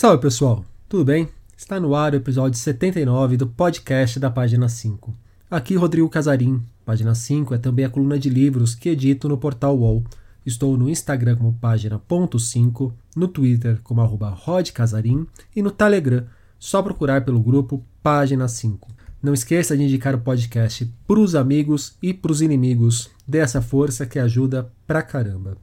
Salve pessoal, tudo bem? Está no ar o episódio 79 do podcast da página 5. Aqui Rodrigo Casarim. Página 5 é também a coluna de livros que edito no portal UOL. Estou no Instagram como página.5, no Twitter como arroba rodcasarim e no Telegram, só procurar pelo grupo Página 5. Não esqueça de indicar o podcast para os amigos e para os inimigos. Dê essa força que ajuda pra caramba.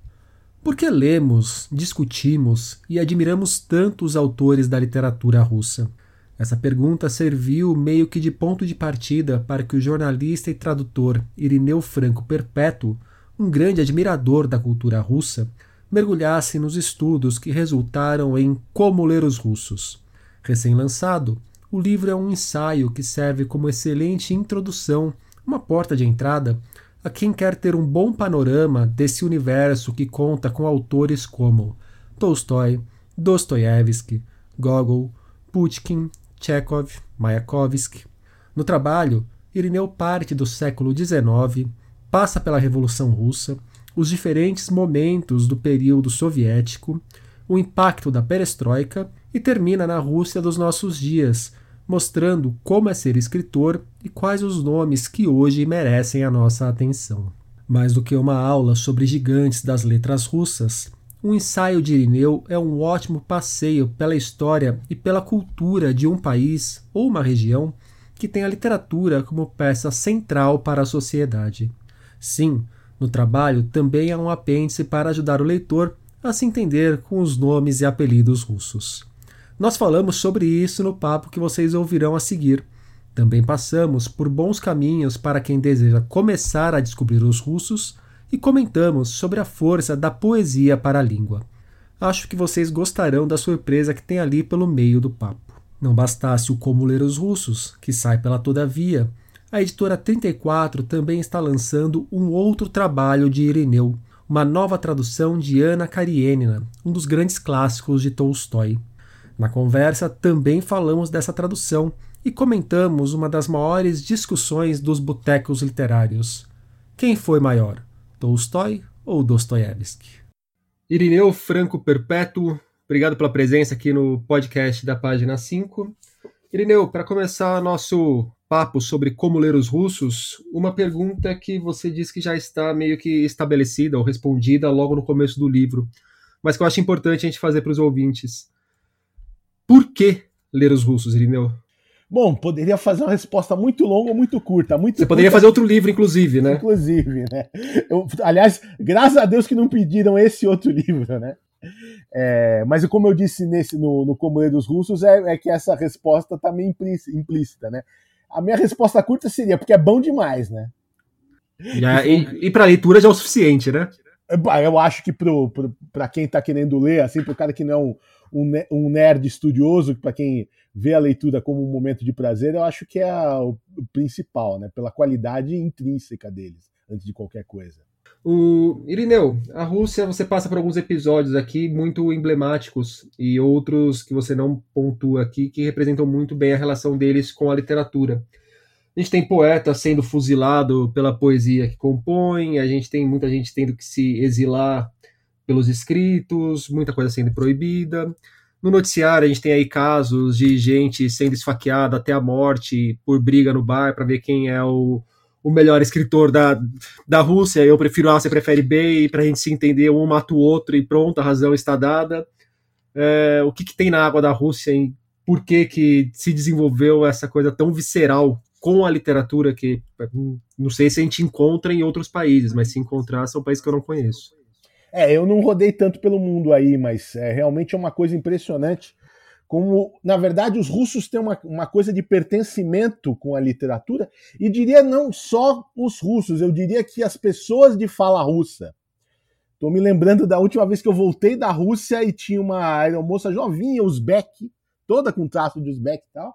Por que lemos, discutimos e admiramos tanto os autores da literatura russa? Essa pergunta serviu meio que de ponto de partida para que o jornalista e tradutor Irineu Franco Perpétuo, um grande admirador da cultura russa, mergulhasse nos estudos que resultaram em Como Ler os Russos. Recém-lançado, o livro é um ensaio que serve como excelente introdução, uma porta de entrada a quem quer ter um bom panorama desse universo que conta com autores como Tolstói, Dostoiévski, Gogol, Pushkin, Chekhov, Mayakovsky. No trabalho, Irineu parte do século XIX, passa pela Revolução Russa, os diferentes momentos do período soviético, o impacto da perestroika e termina na Rússia dos nossos dias, mostrando como é ser escritor e quais os nomes que hoje merecem a nossa atenção. Mais do que uma aula sobre gigantes das letras russas, o ensaio de Irineu é um ótimo passeio pela história e pela cultura de um país ou uma região que tem a literatura como peça central para a sociedade. Sim, no trabalho também há um apêndice para ajudar o leitor a se entender com os nomes e apelidos russos. Nós falamos sobre isso no papo que vocês ouvirão a seguir. Também passamos por bons caminhos para quem deseja começar a descobrir os russos e comentamos sobre a força da poesia para a língua. Acho que vocês gostarão da surpresa que tem ali pelo meio do papo. Não bastasse o Como Ler os Russos, que sai pela Todavia, a editora 34 também está lançando um outro trabalho de Irineu, uma nova tradução de Ana Karenina, um dos grandes clássicos de Tolstói. Na conversa também falamos dessa tradução e comentamos uma das maiores discussões dos botecos literários. Quem foi maior, Tolstói ou Dostoiévski? Irineu Franco Perpétuo, obrigado pela presença aqui no podcast da página 5. Irineu, para começar nosso papo sobre como ler os russos, uma pergunta que você diz que já está meio que estabelecida ou respondida logo no começo do livro, mas que eu acho importante a gente fazer para os ouvintes. Por que ler os russos, Irineu? Bom, poderia fazer uma resposta muito longa ou muito curta. Muito Você curta, poderia fazer outro livro, inclusive, né? Inclusive, né? Eu, aliás, graças a Deus que não pediram esse outro livro, né? É, mas como eu disse nesse, no, no Como Ler dos Russos, é, é que essa resposta está meio implícita, né? A minha resposta curta seria porque é bom demais, né? Já, e, e para leitura já é o suficiente, né? Eu acho que para quem está querendo ler, assim, para o cara que não é um um, nerd estudioso, para quem vê a leitura como um momento de prazer, eu acho que é a, o, o principal, né? Pela qualidade intrínseca deles, antes de qualquer coisa. O Irineu, a Rússia, você passa por alguns episódios aqui muito emblemáticos e outros que você não pontua aqui, que representam muito bem a relação deles com a literatura. A gente tem poeta sendo fuzilado pela poesia que compõe, a gente tem muita gente tendo que se exilar pelos escritos, muita coisa sendo proibida. No noticiário, a gente tem aí casos de gente sendo esfaqueada até a morte por briga no bar para ver quem é o, o melhor escritor da, da Rússia. Eu prefiro A, você prefere B, para a gente se entender, um mata o outro e pronto, a razão está dada. É, o que, que tem na água da Rússia e por que, que se desenvolveu essa coisa tão visceral com a literatura que não sei se a gente encontra em outros países, mas se encontrar são países que eu não conheço. É, eu não rodei tanto pelo mundo aí, mas é, realmente é uma coisa impressionante. Como, na verdade, os russos têm uma, uma coisa de pertencimento com a literatura, e diria não só os russos, eu diria que as pessoas de fala russa. Estou me lembrando da última vez que eu voltei da Rússia e tinha uma aeromoça jovinha, uzbek, toda com traço de uzbek e tal,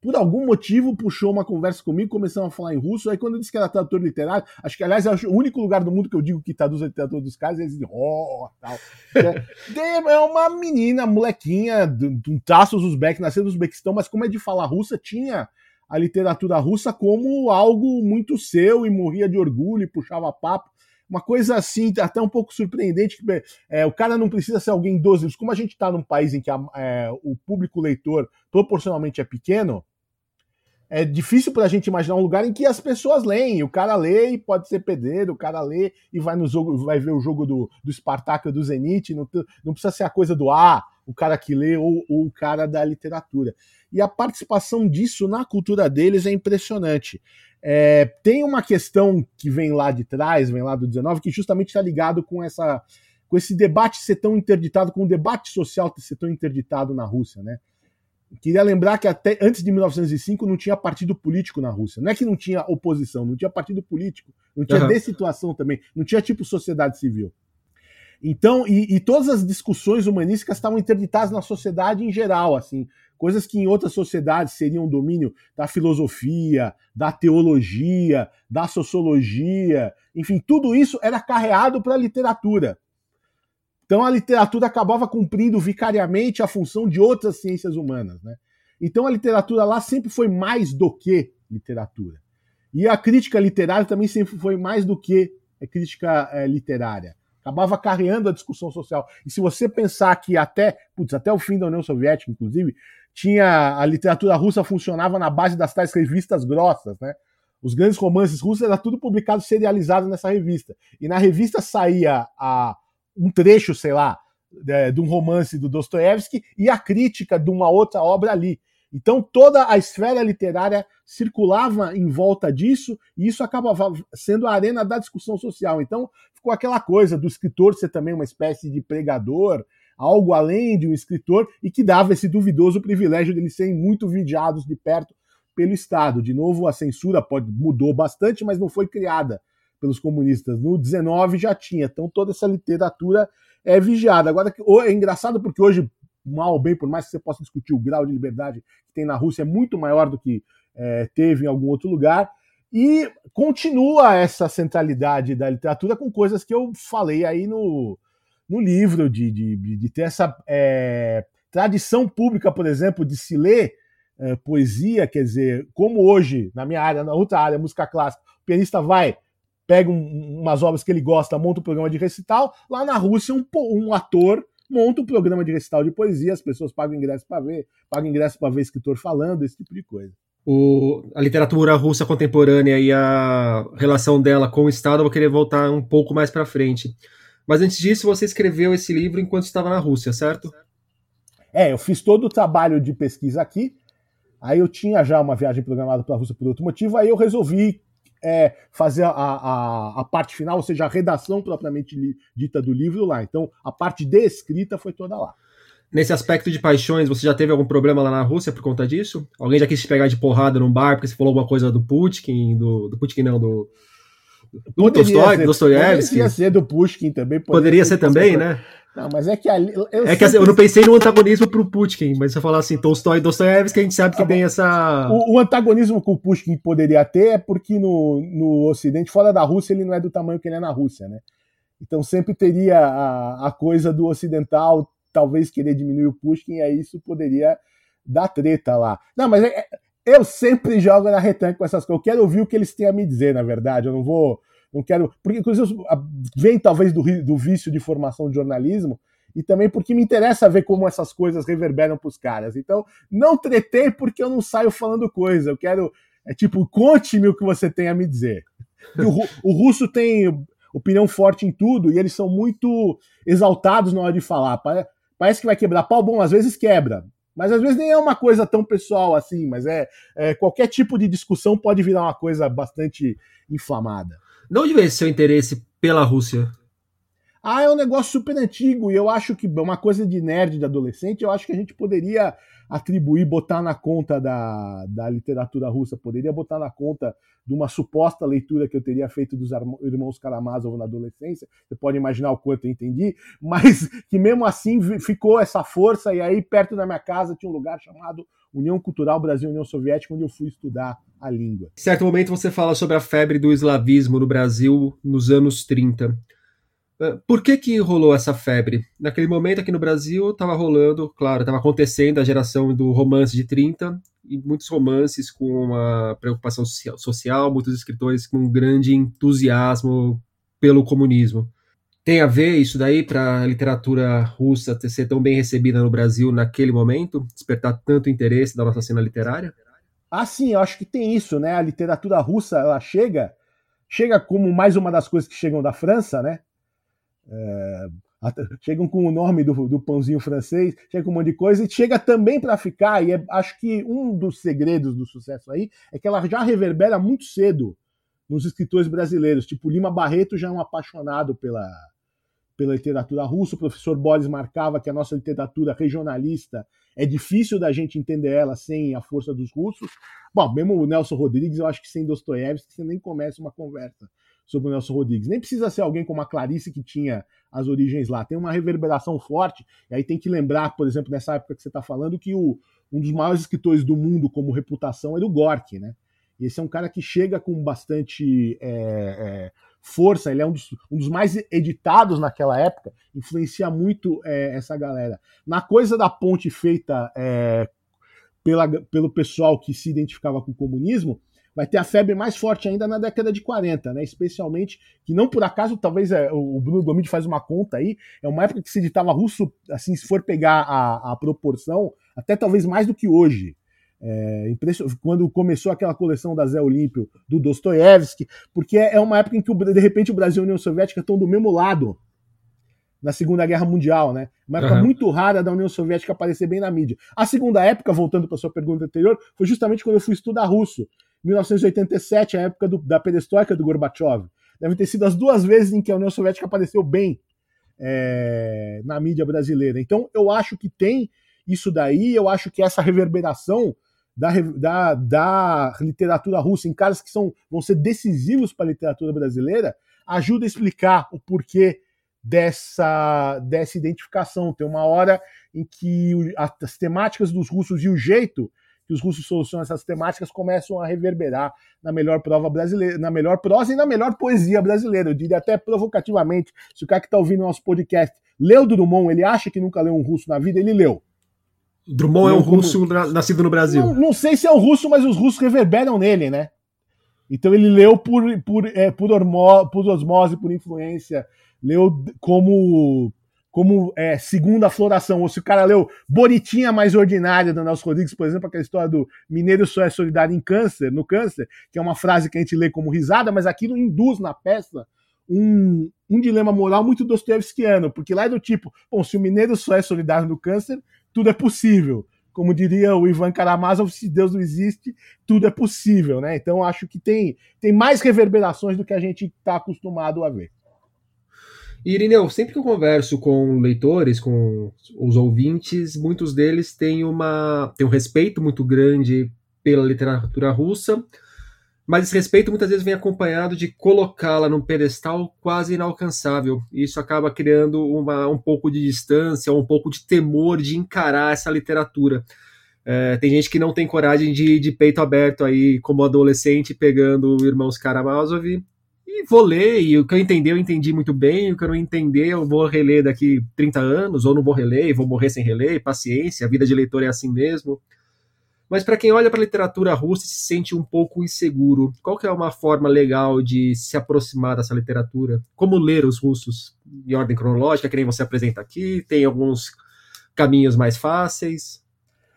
por algum motivo, puxou uma conversa comigo, começamos a falar em russo. Aí, quando eu disse que era tradutor literário, acho que, aliás, é o único lugar do mundo que eu digo que traduz a literatura dos caras, eles dizem, oh, tal. É, é uma menina, molequinha, de, um traços uzbek, nasceu no Uzbequistão, mas como é de falar russa, tinha a literatura russa como algo muito seu e morria de orgulho e puxava papo. Uma coisa assim, até um pouco surpreendente, que é, o cara não precisa ser alguém dos livros. Como a gente está num país em que a, é, o público leitor proporcionalmente é pequeno, é difícil para a gente imaginar um lugar em que as pessoas leem. O cara lê e pode ser pedreiro, o cara lê e vai no jogo, vai ver o jogo do, do Spartak ou do Zenit. Não, não precisa ser a coisa do ah, o cara que lê ou, ou o cara da literatura. E a participação disso na cultura deles é impressionante. É, tem uma questão que vem lá de trás, vem lá do 19, que justamente está ligado com essa com esse debate ser tão interditado, com o debate social ser tão interditado na Rússia, né? Queria lembrar que até antes de 1905 não tinha partido político na Rússia. Não é que não tinha oposição, não tinha partido político, não tinha uhum. dessituação também, não tinha tipo sociedade civil. Então, e, e, todas as discussões humanísticas estavam interditadas na sociedade em geral, assim, coisas que em outras sociedades seriam domínio da filosofia, da teologia, da sociologia, enfim, tudo isso era carreado para a literatura. Então a literatura acabava cumprindo vicariamente a função de outras ciências humanas. Né? Então a literatura lá sempre foi mais do que literatura. E a crítica literária também sempre foi mais do que crítica é, literária. Acabava carreando a discussão social. E se você pensar que até, putz, até o fim da União Soviética, inclusive, tinha a literatura russa funcionava na base das tais revistas grossas, né? Os grandes romances russos era tudo publicado serializado nessa revista. E na revista saía a um trecho, sei lá, de, de um romance do Dostoiévski e a crítica de uma outra obra ali. Então toda a esfera literária circulava em volta disso e isso acabava sendo a arena da discussão social. Então ficou aquela coisa do escritor ser também uma espécie de pregador, algo além de um escritor e que dava esse duvidoso privilégio de eles serem muito vigiados de perto pelo Estado. De novo, a censura pode mudou bastante, mas não foi criada pelos comunistas. No 19 já tinha, então toda essa literatura é vigiada. Agora, é engraçado porque hoje, mal ou bem, por mais que você possa discutir o grau de liberdade que tem na Rússia, é muito maior do que é, teve em algum outro lugar. E continua essa centralidade da literatura com coisas que eu falei aí no, no livro, de, de, de ter essa é, tradição pública, por exemplo, de se ler é, poesia, quer dizer, como hoje, na minha área, na outra área, música clássica, o pianista vai pega um, umas obras que ele gosta, monta um programa de recital. Lá na Rússia, um, um ator monta um programa de recital de poesia, as pessoas pagam ingresso para ver, pagam ingresso para ver escritor falando, esse tipo de coisa. O, a literatura russa contemporânea e a relação dela com o Estado, eu vou querer voltar um pouco mais para frente. Mas antes disso, você escreveu esse livro enquanto estava na Rússia, certo? É, eu fiz todo o trabalho de pesquisa aqui. Aí eu tinha já uma viagem programada para a Rússia por outro motivo. Aí eu resolvi é, fazer a, a, a, parte final, ou seja, a redação propriamente dita do livro lá. Então, a parte de escrita foi toda lá. Nesse aspecto de paixões, você já teve algum problema lá na Rússia por conta disso? Alguém já quis te pegar de porrada num bar porque você falou alguma coisa do Putin, do, do Putin não, do, do Tolstói, Dostoiévski? Poderia ser do Pushkin também. Poderia, poderia ser, ser também, né? Não, mas é que ali. Eu é que assim, eu não pensei no antagonismo pro Pushkin, mas se eu falar assim, Tolstói e Dostoiévski, a gente sabe que ah, tem essa. O, o, antagonismo que o Pushkin poderia ter é porque no, no Ocidente, fora da Rússia, ele não é do tamanho que ele é na Rússia, né? Então sempre teria a, a coisa do ocidental, talvez querer diminuir o Pushkin, e aí isso poderia dar treta lá. Não, mas é, é eu sempre jogo na retângulo com essas coisas. Eu quero ouvir o que eles têm a me dizer, na verdade. Eu não vou não quero. Porque, inclusive, vem talvez do, do vício de formação de jornalismo, e também porque me interessa ver como essas coisas reverberam para os caras. Então, não tretei porque eu não saio falando coisa. Eu quero. É tipo, conte-me o que você tem a me dizer. O, o, russo tem opinião forte em tudo e eles são muito exaltados na hora de falar. Parece que vai quebrar pau, bom, às vezes quebra. Mas às vezes nem é uma coisa tão pessoal assim, mas é, é qualquer tipo de discussão pode virar uma coisa bastante inflamada. De onde veio seu interesse pela Rússia? Ah, é um negócio super antigo e eu acho que é uma coisa de nerd de adolescente, eu acho que a gente poderia atribuir, botar na conta da, da literatura russa, poderia botar na conta de uma suposta leitura que eu teria feito dos irmãos Karamazov na adolescência. Você pode imaginar o quanto eu entendi, mas que mesmo assim ficou essa força. E aí, perto da minha casa, tinha um lugar chamado União Cultural Brasil-União Soviética, onde eu fui estudar a língua. Em certo momento, você fala sobre a febre do eslavismo no Brasil nos anos 30. Por que, que rolou essa febre? Naquele momento aqui no Brasil estava rolando, claro, estava acontecendo a geração do romance de 30, e muitos romances com uma preocupação social, muitos escritores com um grande entusiasmo pelo comunismo. Tem a ver isso daí para a literatura russa ser tão bem recebida no Brasil naquele momento, despertar tanto interesse da nossa cena literária? Ah, sim, eu acho que tem isso, né? A literatura russa, ela chega, chega como mais uma das coisas que chegam da França, né? É, chegam com o nome do, do pãozinho francês, chega com um monte de coisa e chega também para ficar. E é, acho que um dos segredos do sucesso aí é que ela já reverbera muito cedo nos escritores brasileiros. Tipo, Lima Barreto já é um apaixonado pela, pela literatura russa. O professor Boris marcava que a nossa literatura regionalista é difícil da gente entender ela sem a força dos russos. Bom, mesmo o Nelson Rodrigues, eu acho que sem Dostoiévski você nem começa uma conversa sobre o Nelson Rodrigues. Nem precisa ser alguém como a Clarice que tinha as origens lá. Tem uma reverberação forte, e aí tem que lembrar, por exemplo, nessa época que você está falando, que o, um dos maiores escritores do mundo como reputação é o Gorky, né? E esse é um cara que chega com bastante é, é, força, ele é um dos, um dos, mais editados naquela época, influencia muito é, essa galera. Na coisa da ponte feita é, pela, pelo pessoal que se identificava com o comunismo, vai ter a febre mais forte ainda na década de 40, né? Especialmente, que não por acaso, talvez é, o Bruno Gomide faz uma conta aí, é uma época que se editava russo, assim, se for pegar a, a proporção, até talvez mais do que hoje. É, quando começou aquela coleção da Zé Olímpio do Dostoiévski, porque é uma época em que de repente o Brasil e a União Soviética estão do mesmo lado na Segunda Guerra Mundial, né? Uma época uhum. muito rara da União Soviética aparecer bem na mídia. A segunda época, voltando para sua pergunta anterior, foi justamente quando eu fui estudar russo. 1987, a época do, da perestroika do Gorbachev. Devem ter sido as duas vezes em que a União Soviética apareceu bem é, na mídia brasileira. Então, eu acho que tem isso daí, eu acho que essa reverberação da, da, da literatura russa em caras que são, vão ser decisivos para a literatura brasileira ajuda a explicar o porquê dessa, dessa identificação. Tem uma hora em que as temáticas dos russos e o jeito que os russos solucionam essas temáticas começam a reverberar na melhor prova brasileira, na melhor prosa e na melhor poesia brasileira. Eu diria até provocativamente, se o cara que está ouvindo nosso podcast leu Drummond, ele acha que nunca leu um russo na vida, ele leu. Drummond leu é um russo nascido no Brasil. Não, não, sei se é um russo, mas os russos reverberam nele, né? Então ele leu por, por, é, por, ormo, por osmose, por influência, leu como como é, segunda floração, ou se o cara leu Bonitinha Mais Ordinária do Nelson Rodrigues, por exemplo, aquela história do Mineiro só é solidário em câncer, no câncer, que é uma frase que a gente lê como risada, mas aquilo induz na peça um, um dilema moral muito dostoevskiano, porque lá é do tipo, bom, se o mineiro só é solidário no câncer, tudo é possível. Como diria o Ivan Karamazov, se Deus não existe, tudo é possível, né? Então acho que tem, tem mais reverberações do que a gente está acostumado a ver. E, Irineu, sempre que eu converso com leitores, com os ouvintes, muitos deles têm, uma, têm um respeito muito grande pela literatura russa, mas esse respeito muitas vezes vem acompanhado de colocá-la num pedestal quase inalcançável. Isso acaba criando uma, um pouco de distância, um pouco de temor de encarar essa literatura. É, tem gente que não tem coragem de, de peito aberto aí, como adolescente, pegando Irmãos Karamazov vou ler, e o que eu entendi, eu entendi muito bem, o que eu não entender, eu vou reler daqui 30 anos, ou não vou reler, vou morrer sem reler, paciência, a vida de leitor é assim mesmo. Mas para quem olha para a literatura russa e se sente um pouco inseguro, qual que é uma forma legal de se aproximar dessa literatura? Como ler os russos em ordem cronológica, que nem você apresenta aqui? Tem alguns caminhos mais fáceis?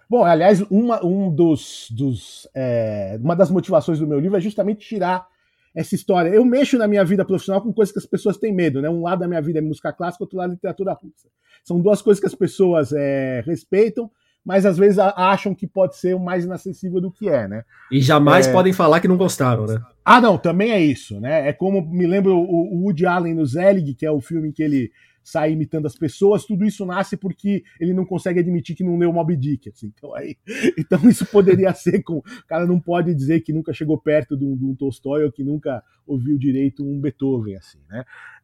Bom, aliás, uma, um dos, dos é, uma das motivações do meu livro é justamente tirar essa história. Eu mexo na minha vida profissional com coisas que as pessoas têm medo, né? Um lado da minha vida é música clássica, outro lado é literatura russa. São duas coisas que as pessoas é, respeitam, mas às vezes acham que pode ser o mais inacessível do que é, né? E jamais é... podem falar que não gostaram, né? Ah, não, também é isso, né? É como me lembro o, o Woody Allen no Zelig, que é o filme em que ele sai imitando as pessoas, tudo isso nasce porque ele não consegue admitir que não leu Moby Dick. Assim. Então, aí, então isso poderia ser com. O cara não pode dizer que nunca chegou perto de um, de um Tolstói ou que nunca ouviu direito um Beethoven, assim, né?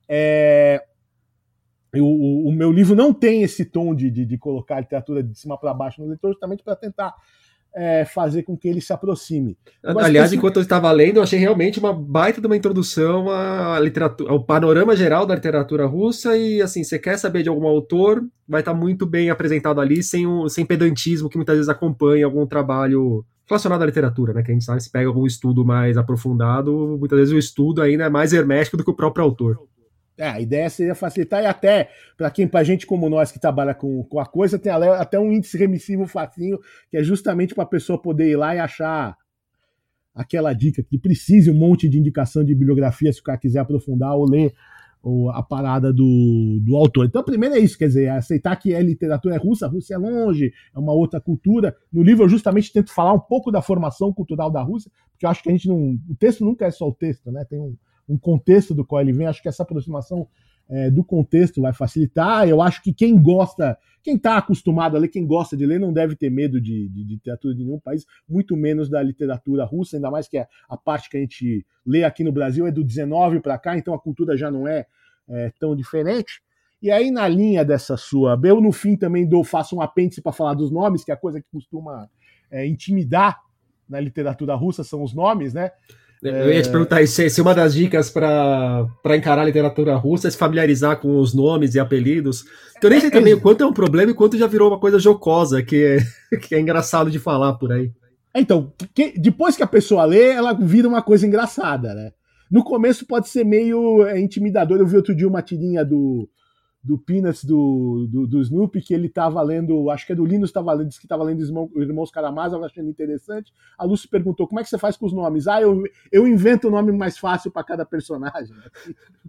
É, o, o, meu livro não tem esse tom de, de, de colocar a literatura de cima para baixo no leitor, justamente para tentar é, fazer com que ele se aproxime. Aliás, enquanto eu estava lendo, eu achei realmente uma baita de uma introdução à literatura, ao panorama geral da literatura russa e assim, você quer saber de algum autor, vai estar muito bem apresentado ali, sem, um, sem pedantismo que muitas vezes acompanha algum trabalho relacionado à literatura, né? Que a gente sabe, se pega algum estudo mais aprofundado, muitas vezes o estudo ainda é mais hermético do que o próprio autor. É, a ideia seria facilitar e até, para quem, pra gente como nós que trabalha com, com a coisa, tem até um índice remissivo facinho, que é justamente para a pessoa poder ir lá e achar aquela dica que precise um monte de indicação de bibliografia se o cara quiser aprofundar ou ler ou a parada do, do autor. Então, primeiro é isso, quer dizer, é aceitar que a literatura é russa, a Rússia é longe, é uma outra cultura. No livro eu justamente tento falar um pouco da formação cultural da Rússia, porque eu acho que a gente não. O texto nunca é só o texto, né? Tem um, um contexto do qual ele vem. Acho que essa aproximação é, do contexto vai facilitar. Eu acho que quem gosta, quem está acostumado a ler, quem gosta de ler, não deve ter medo de, de, de, literatura de nenhum país, muito menos da literatura russa, ainda mais que a, a parte que a gente lê aqui no Brasil é do 19 para cá, então a cultura já não é, é, tão diferente. E aí, na linha dessa sua. Eu, no fim, também dou, faço um apêndice para falar dos nomes, que é a coisa que costuma é, intimidar na literatura russa são os nomes, né? Eu ia te perguntar se, se uma das dicas para encarar a literatura russa é se familiarizar com os nomes e apelidos. Eu nem sei também o quanto é um problema e quanto já virou uma coisa jocosa, que é, que é engraçado de falar por aí. Então, que, depois que a pessoa lê, ela vira uma coisa engraçada, né? No começo pode ser meio é, intimidador. Eu vi outro dia uma tirinha do, do Peanuts do, do, do Snoopy, que ele estava lendo, acho que é do Linus, tava lendo, disse que estava lendo Irmão, Irmãos Karamazov, achando interessante. A Lucy perguntou, como é que você faz com os nomes? Ah, eu, eu invento o nome mais fácil para cada personagem.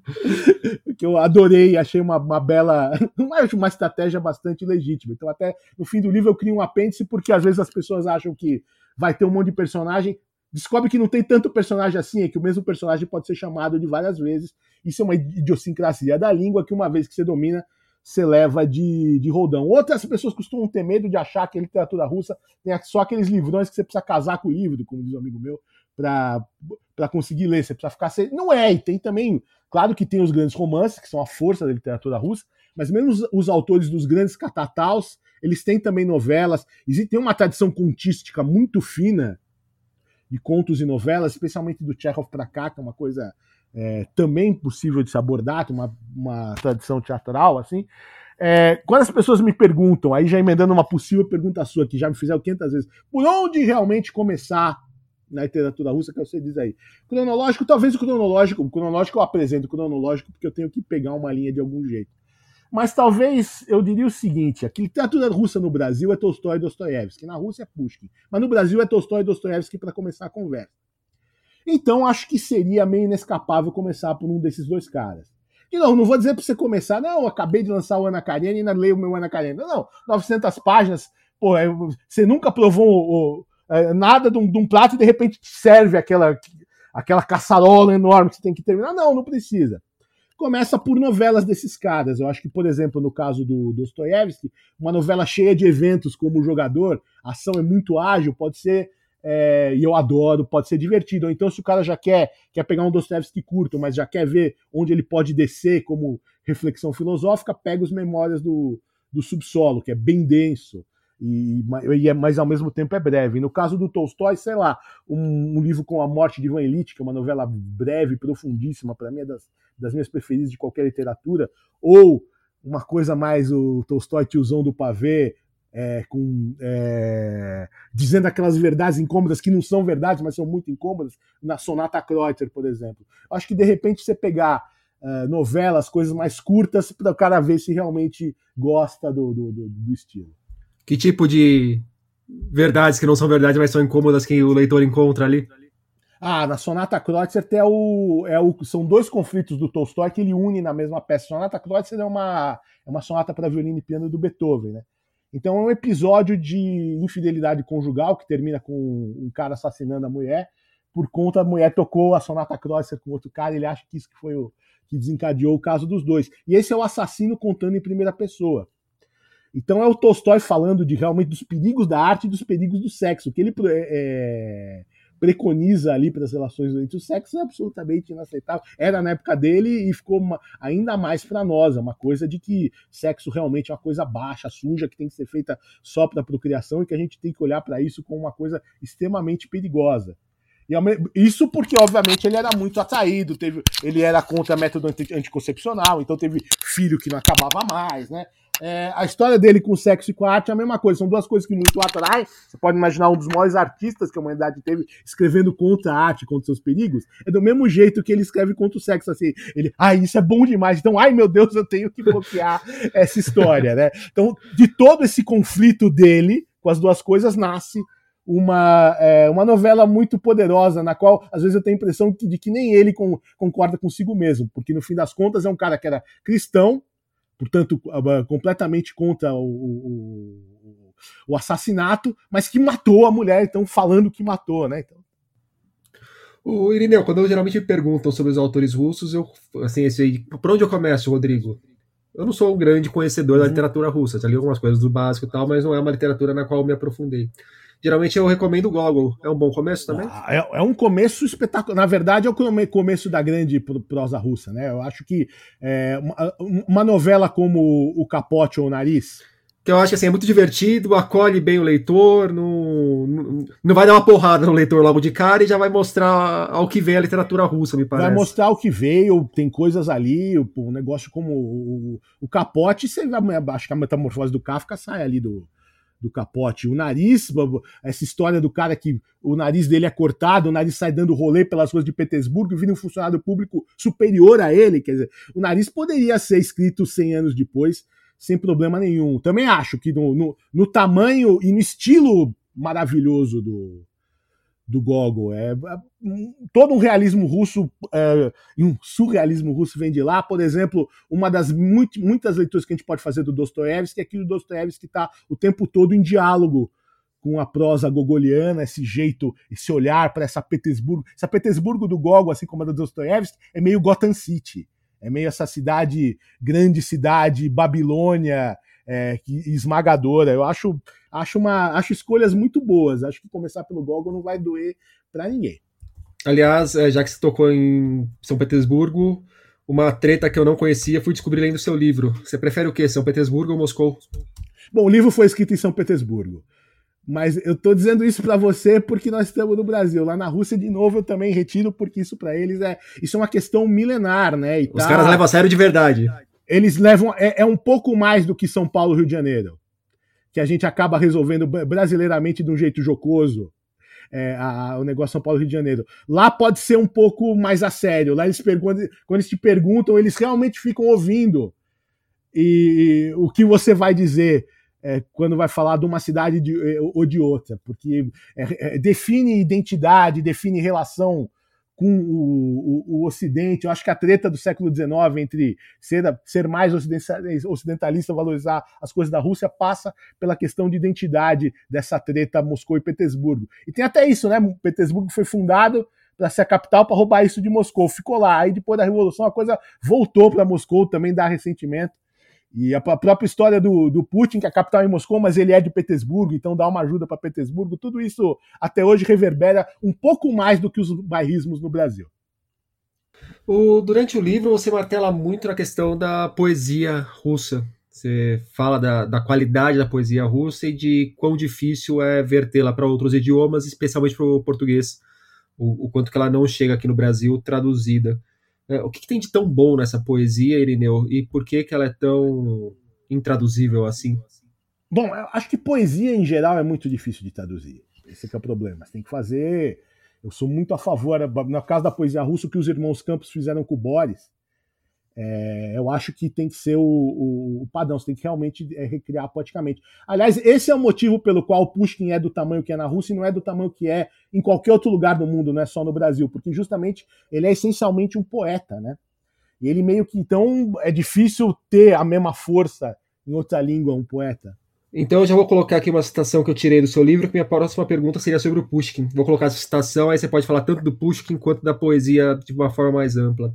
que eu adorei, achei uma, uma bela, uma estratégia bastante legítima. Então até no fim do livro eu crio um apêndice, porque às vezes as pessoas acham que vai ter um monte de personagem, descobre que não tem tanto personagem assim, é que o mesmo personagem pode ser chamado de várias vezes. Isso é uma idiosincrasia da língua que, uma vez que você domina, você leva de, de roldão. Outras pessoas costumam ter medo de achar que a literatura russa tem só aqueles livrões que você precisa casar com o livro, como diz um amigo meu, para conseguir ler. Você precisa ficar. Não é, e tem também. Claro que tem os grandes romances, que são a força da literatura russa, mas mesmo os, os autores dos grandes catataus, eles têm também novelas. Existe uma tradição contística muito fina de contos e novelas, especialmente do Chekhov para cá, que é uma coisa é, também possível de se abordar, uma, uma tradição teatral, assim. É, quando as pessoas me perguntam, aí já emendando uma possível pergunta sua, que já me fizeram 500 vezes, por onde realmente começar na literatura russa, que você diz aí? Cronológico, talvez o cronológico, o cronológico eu apresento o cronológico porque eu tenho que pegar uma linha de algum jeito. Mas talvez eu diria o seguinte: a literatura russa no Brasil é Tolstói e Dostoiévski, na Rússia é Pushkin, mas no Brasil é Tolstói e Dostoiévski para começar a conversa. Então acho que seria meio inescapável começar por um desses dois caras. E não, não vou dizer para você começar, não, acabei de lançar o Ana Karenina e ainda leio o meu Ana Karenina. Não, 900 páginas, pô, é, você nunca provou o, é, nada de um, de um, prato e de repente serve aquela, aquela caçarola enorme que você tem que terminar. Não, não precisa começa por novelas desses caras. Eu acho que, por exemplo, no caso do Dostoiévski, uma novela cheia de eventos como jogador, a ação é muito ágil, pode ser, é, e eu adoro, pode ser divertido. Ou então, se o cara já quer, quer pegar um Dostoiévski curto, mas já quer ver onde ele pode descer como reflexão filosófica, pega os Memórias do, do Subsolo, que é bem denso. E, e, é, mas ao mesmo tempo é breve. No caso do Tolstói, sei lá, um, um livro com a morte de Ivan Illich, que é uma novela breve, profundíssima, para mim é das, das minhas preferidas de qualquer literatura, ou uma coisa mais o Tolstói tiozão do pavê, é, com, é, dizendo aquelas verdades incômodas que não são verdades, mas são muito incômodas, na Sonata Kreutzer, por exemplo. Acho que de repente você pegar uh, novelas, coisas mais curtas, para o cara ver se realmente gosta do, do, do, do estilo. Que tipo de verdades que não são verdades, mas são incômodas que o leitor encontra ali? Ah, na Sonata Kreutzer é o, é o, são dois conflitos do Tolstói que ele une na mesma peça. Sonata Kreutzer é uma, é uma sonata para violino e piano do Beethoven, né? Então é um episódio de infidelidade conjugal que termina com um cara assassinando a mulher por conta da mulher tocou a Sonata Kreutzer com outro cara, ele acha que isso que foi o que desencadeou o caso dos dois. E esse é o assassino contando em primeira pessoa. Então é o Tolstói falando de realmente dos perigos da arte e dos perigos do sexo, que ele é, é preconiza ali para as relações entre os sexos é absolutamente inaceitável. Era na época dele e ficou uma, ainda mais para nós, é uma coisa de que sexo realmente é uma coisa baixa, suja, que tem que ser feita só para procriação e que a gente tem que olhar para isso como uma coisa extremamente perigosa. Isso porque, obviamente, ele era muito atraído, teve, ele era contra método anticoncepcional, então teve filho que não acabava mais, né? É, a história dele com o sexo e com a arte é a mesma coisa, são duas coisas que muito atraem. Você pode imaginar um dos maiores artistas que a humanidade teve escrevendo contra a arte, contra seus perigos. É do mesmo jeito que ele escreve contra o sexo, assim. Ele, ah, isso é bom demais, então, ai meu Deus, eu tenho que bloquear essa história, né? Então, de todo esse conflito dele com as duas coisas, nasce uma, é, uma novela muito poderosa, na qual às vezes eu tenho a impressão de que nem ele com, concorda consigo mesmo, porque no fim das contas é um cara que era cristão, portanto, completamente contra o, o, o, assassinato, mas que matou a mulher, então falando que matou, né? Então... O Irineu, quando eu geralmente me perguntam sobre os autores russos, eu assim, esse, por onde eu começo, Rodrigo? Eu não sou um grande conhecedor uhum. da literatura russa, já li algumas coisas do básico e tal, mas não é uma literatura na qual eu me aprofundei. Geralmente eu recomendo o Gogol. É um bom começo também? Ah, é, é, um começo espetacular. Na verdade, é o começo da grande prosa russa, né? Eu acho que é, uma, uma, novela como O Capote ou O Nariz. Que eu acho que assim, é muito divertido, acolhe bem o leitor, não, não, não vai dar uma porrada no leitor logo de cara e já vai mostrar ao que vem a literatura russa, me parece. Vai mostrar o que veio, tem coisas ali, um negócio como o, o Capote, você, acho que a metamorfose do Kafka sai ali do, do capote. O nariz, essa história do cara que o nariz dele é cortado, o nariz sai dando rolê pelas ruas de Petersburgo e vira um funcionário público superior a ele. Quer dizer, o nariz poderia ser escrito 100 anos depois, sem problema nenhum. Também acho que no, no, no tamanho e no estilo maravilhoso do, do Gogol. É, é todo um realismo russo é, um surrealismo russo vem de lá. Por exemplo, uma das muito, muitas leituras que a gente pode fazer do Dostoiévski é que o Dostoiévski está o tempo todo em diálogo com a prosa gogoliana, esse jeito, esse olhar para essa Petersburgo. Essa Petersburgo do Gogol, assim como a da Dostoiévski, é meio Gotham City. É meio essa cidade, grande cidade, Babilônia, é, esmagadora. Eu acho, acho, uma, acho escolhas muito boas. Acho que começar pelo Gogol não vai doer para ninguém. Aliás, é, já que você tocou em São Petersburgo, uma treta que eu não conhecia, fui descobrir lendo seu livro. Você prefere o quê, São Petersburgo ou Moscou? Bom, o livro foi escrito em São Petersburgo. Mas eu tô dizendo isso para você porque nós estamos no Brasil. Lá na Rússia, de novo, eu também retiro, porque isso para eles é. Isso é uma questão milenar, né? E Os tá... caras levam a sério de verdade eles levam. É, é, um pouco mais do que São Paulo Rio de Janeiro. Que a gente acaba resolvendo brasileiramente de um jeito jocoso. É, a, o negócio São Paulo Rio de Janeiro. Lá pode ser um pouco mais a sério. Lá eles perguntam, quando eles te perguntam, eles realmente ficam ouvindo. E, e o que você vai dizer é, quando vai falar de uma cidade de, ou de outra, porque é, é define identidade, define relação com o, o, o, Ocidente. Eu acho que a treta do século XIX entre ser, ser mais ocidentalista, valorizar as coisas da Rússia, passa pela questão de identidade dessa treta Moscou e Petersburgo. E tem até isso, né? Petersburgo foi fundado para ser a capital para roubar isso de Moscou. Ficou lá. Aí depois da Revolução a coisa voltou para Moscou, também dá ressentimento. E a própria história do, do Putin, que é a capital é em Moscou, mas ele é de Petersburgo, então dá uma ajuda para Petersburgo, tudo isso até hoje reverbera um pouco mais do que os bairrismos no Brasil. O, durante o livro você martela muito na questão da poesia russa. Você fala da, da qualidade da poesia russa e de quão difícil é vertê-la para outros idiomas, especialmente para o português. O, o quanto que ela não chega aqui no Brasil traduzida. É, o que, que, tem de tão bom nessa poesia, Irineu? E por que, que ela é tão intraduzível assim? Bom, acho que poesia em geral é muito difícil de traduzir. Esse é o problema. Você tem que fazer. Eu sou muito a favor, no caso da poesia russa, o que os irmãos Campos fizeram com o Boris é, eu acho que tem que ser o, o, o padrão, você tem que realmente é, recriar poeticamente. Aliás, esse é o motivo pelo qual Pushkin é do tamanho que é na Rússia e não é do tamanho que é em qualquer outro lugar do mundo, não é só no Brasil, porque justamente ele é essencialmente um poeta, né? E ele meio que então é difícil ter a mesma força em outra língua um poeta. Então eu já vou colocar aqui uma citação que eu tirei do seu livro, que minha próxima pergunta seria sobre o Pushkin. Vou colocar essa citação, aí você pode falar tanto do Pushkin quanto da poesia de uma forma mais ampla.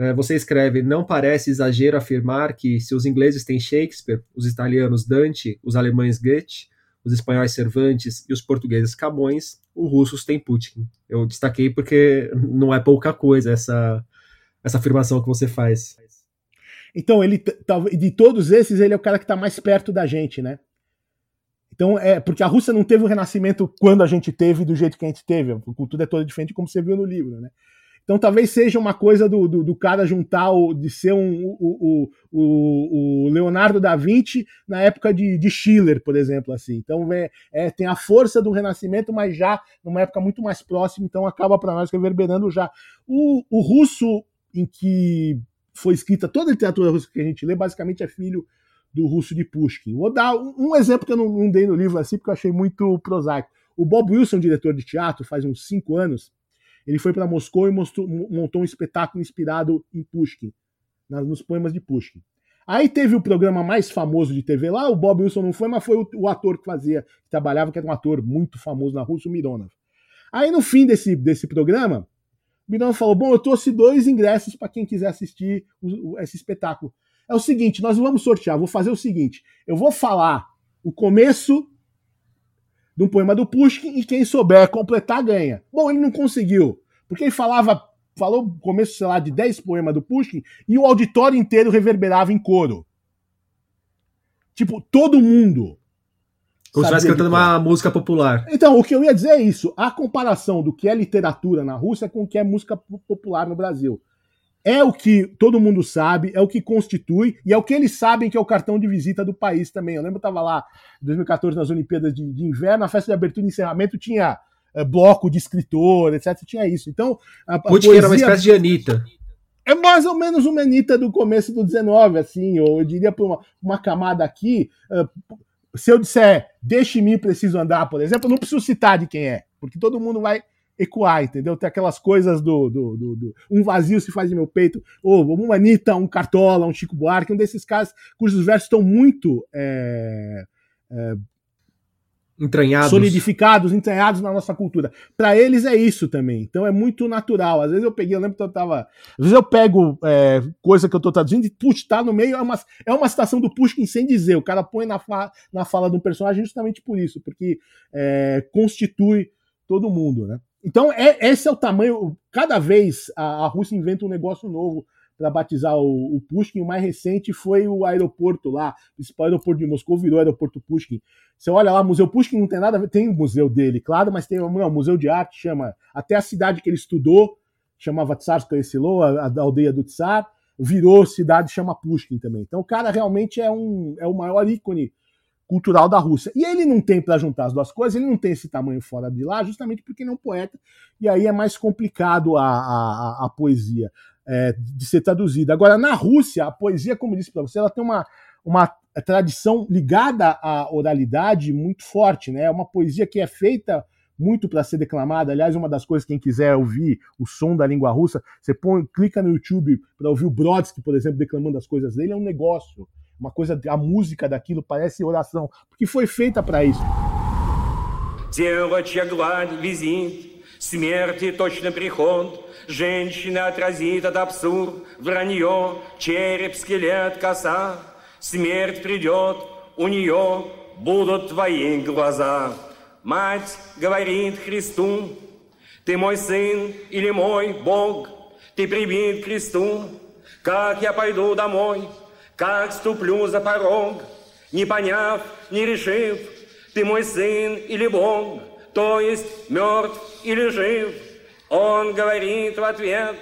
É, você escreve: Não parece exagero afirmar que, se os ingleses têm Shakespeare, os italianos Dante, os alemães Goethe, os espanhóis Cervantes e os portugueses Camões, os russos têm Putin. Eu destaquei porque não é pouca coisa essa, essa afirmação que você faz. Então, ele de todos esses, ele é o cara que está mais perto da gente, né? Então, é porque a Rússia não teve o renascimento quando a gente teve, do jeito que a gente teve. A cultura é toda diferente, como você viu no livro, né? Então talvez seja uma coisa do, do, do cara juntar, o, de ser um, o, o, o, Leonardo da Vinci na época de, de Schiller, por exemplo. assim. Então é, é, tem a força do Renascimento, mas já numa época muito mais próxima, então acaba para nós reverberando já. O, o russo em que foi escrita toda a literatura russa que a gente lê, basicamente é filho do russo de Pushkin. Vou dar um, exemplo que eu não, não, dei no livro assim, porque eu achei muito prosaico. O Bob Wilson, diretor de teatro, faz uns cinco anos, ele foi para Moscou e mostrou, montou um espetáculo inspirado em Pushkin, nos poemas de Pushkin. Aí teve o programa mais famoso de TV lá, o Bob Wilson não foi, mas foi o, o ator que fazia, que trabalhava, que era um ator muito famoso na Rússia, o Mironov. Aí no fim desse, desse programa, o Mironov falou: Bom, eu trouxe dois ingressos para quem quiser assistir o, o, esse espetáculo. É o seguinte, nós vamos sortear, vou fazer o seguinte: eu vou falar o começo de um poema do Pushkin e quem souber completar ganha. Bom, ele não conseguiu, porque ele falava, falou começo, sei lá, de 10 poemas do Pushkin e o auditório inteiro reverberava em coro. Tipo, todo mundo. Como se estivesse cantando uma música popular. Então, o que eu ia dizer é isso. A comparação do que é literatura na Rússia com o que é música popular no Brasil é o que todo mundo sabe, é o que constitui e é o que eles sabem que é o cartão de visita do país também. Eu lembro que eu estava lá em 2014 nas Olimpíadas de, de, Inverno, na festa de abertura e encerramento tinha é, bloco de escritor, etc. Tinha isso. Então, a, a poesia... era uma espécie de Anitta. É mais ou menos uma Anitta do começo do 19, assim, ou eu diria para uma, uma camada aqui. Uh, se eu disser deixe-me, preciso andar, por exemplo, eu não preciso citar de quem é, porque todo mundo vai ecoar, entendeu? Tem aquelas coisas do, do, do, do, um vazio se faz em meu peito, ou uma Anitta, um Cartola, um Chico Buarque, um desses caras cujos versos estão muito é, é, entranhados. solidificados, entranhados na nossa cultura. Para eles é isso também. Então é muito natural. Às vezes eu peguei, eu lembro que eu tava. Às vezes eu pego é, coisa que eu tô traduzindo e, putz, tá no meio, é uma, é uma citação do Pushkin sem dizer. O cara põe na, fa, na fala de um personagem justamente por isso, porque é, constitui todo mundo, né? Então, é, esse é o tamanho. Cada vez a, a Rússia inventa um negócio novo para batizar o, o, Pushkin. O mais recente foi o aeroporto lá, o principal aeroporto de Moscou virou aeroporto Pushkin. Você olha lá, Museu Pushkin não tem nada a ver, tem o museu dele, claro, mas tem um museu de arte, chama. Até a cidade que ele estudou, chamava Tsarskoye Selo, a, a aldeia do Tsar, virou cidade, chama Pushkin também. Então o cara realmente é, um, é o maior ícone cultural da Rússia. E ele não tem para juntar as duas coisas, ele não tem esse tamanho fora de lá, justamente porque ele é um poeta, e aí é mais complicado a, a, a poesia é, de ser traduzida. Agora, na Rússia, a poesia, como eu disse para você, ela tem uma, uma tradição ligada à oralidade muito forte, né? É uma poesia que é feita muito para ser declamada. Aliás, uma das coisas, quem quiser ouvir o som da língua russa, você põe, clica no YouTube para ouvir o Brodsky, por exemplo, declamando as coisas dele, é um negócio uma coisa, a música daquilo parece oração, porque foi feita para isso. Девочья гладь визит, смерти точно приход, Женщина отразит от абсурд, вранье, череп, скелет, коса. Смерть придет, у нее будут твои глаза. Мать говорит Христу, ты мой сын или мой Бог, ты прибит к кресту, как я пойду домой, Как ступлю за порог, не поняв, не решив, Ты мой сын или Бог, то есть мертв или жив. Он говорит в ответ,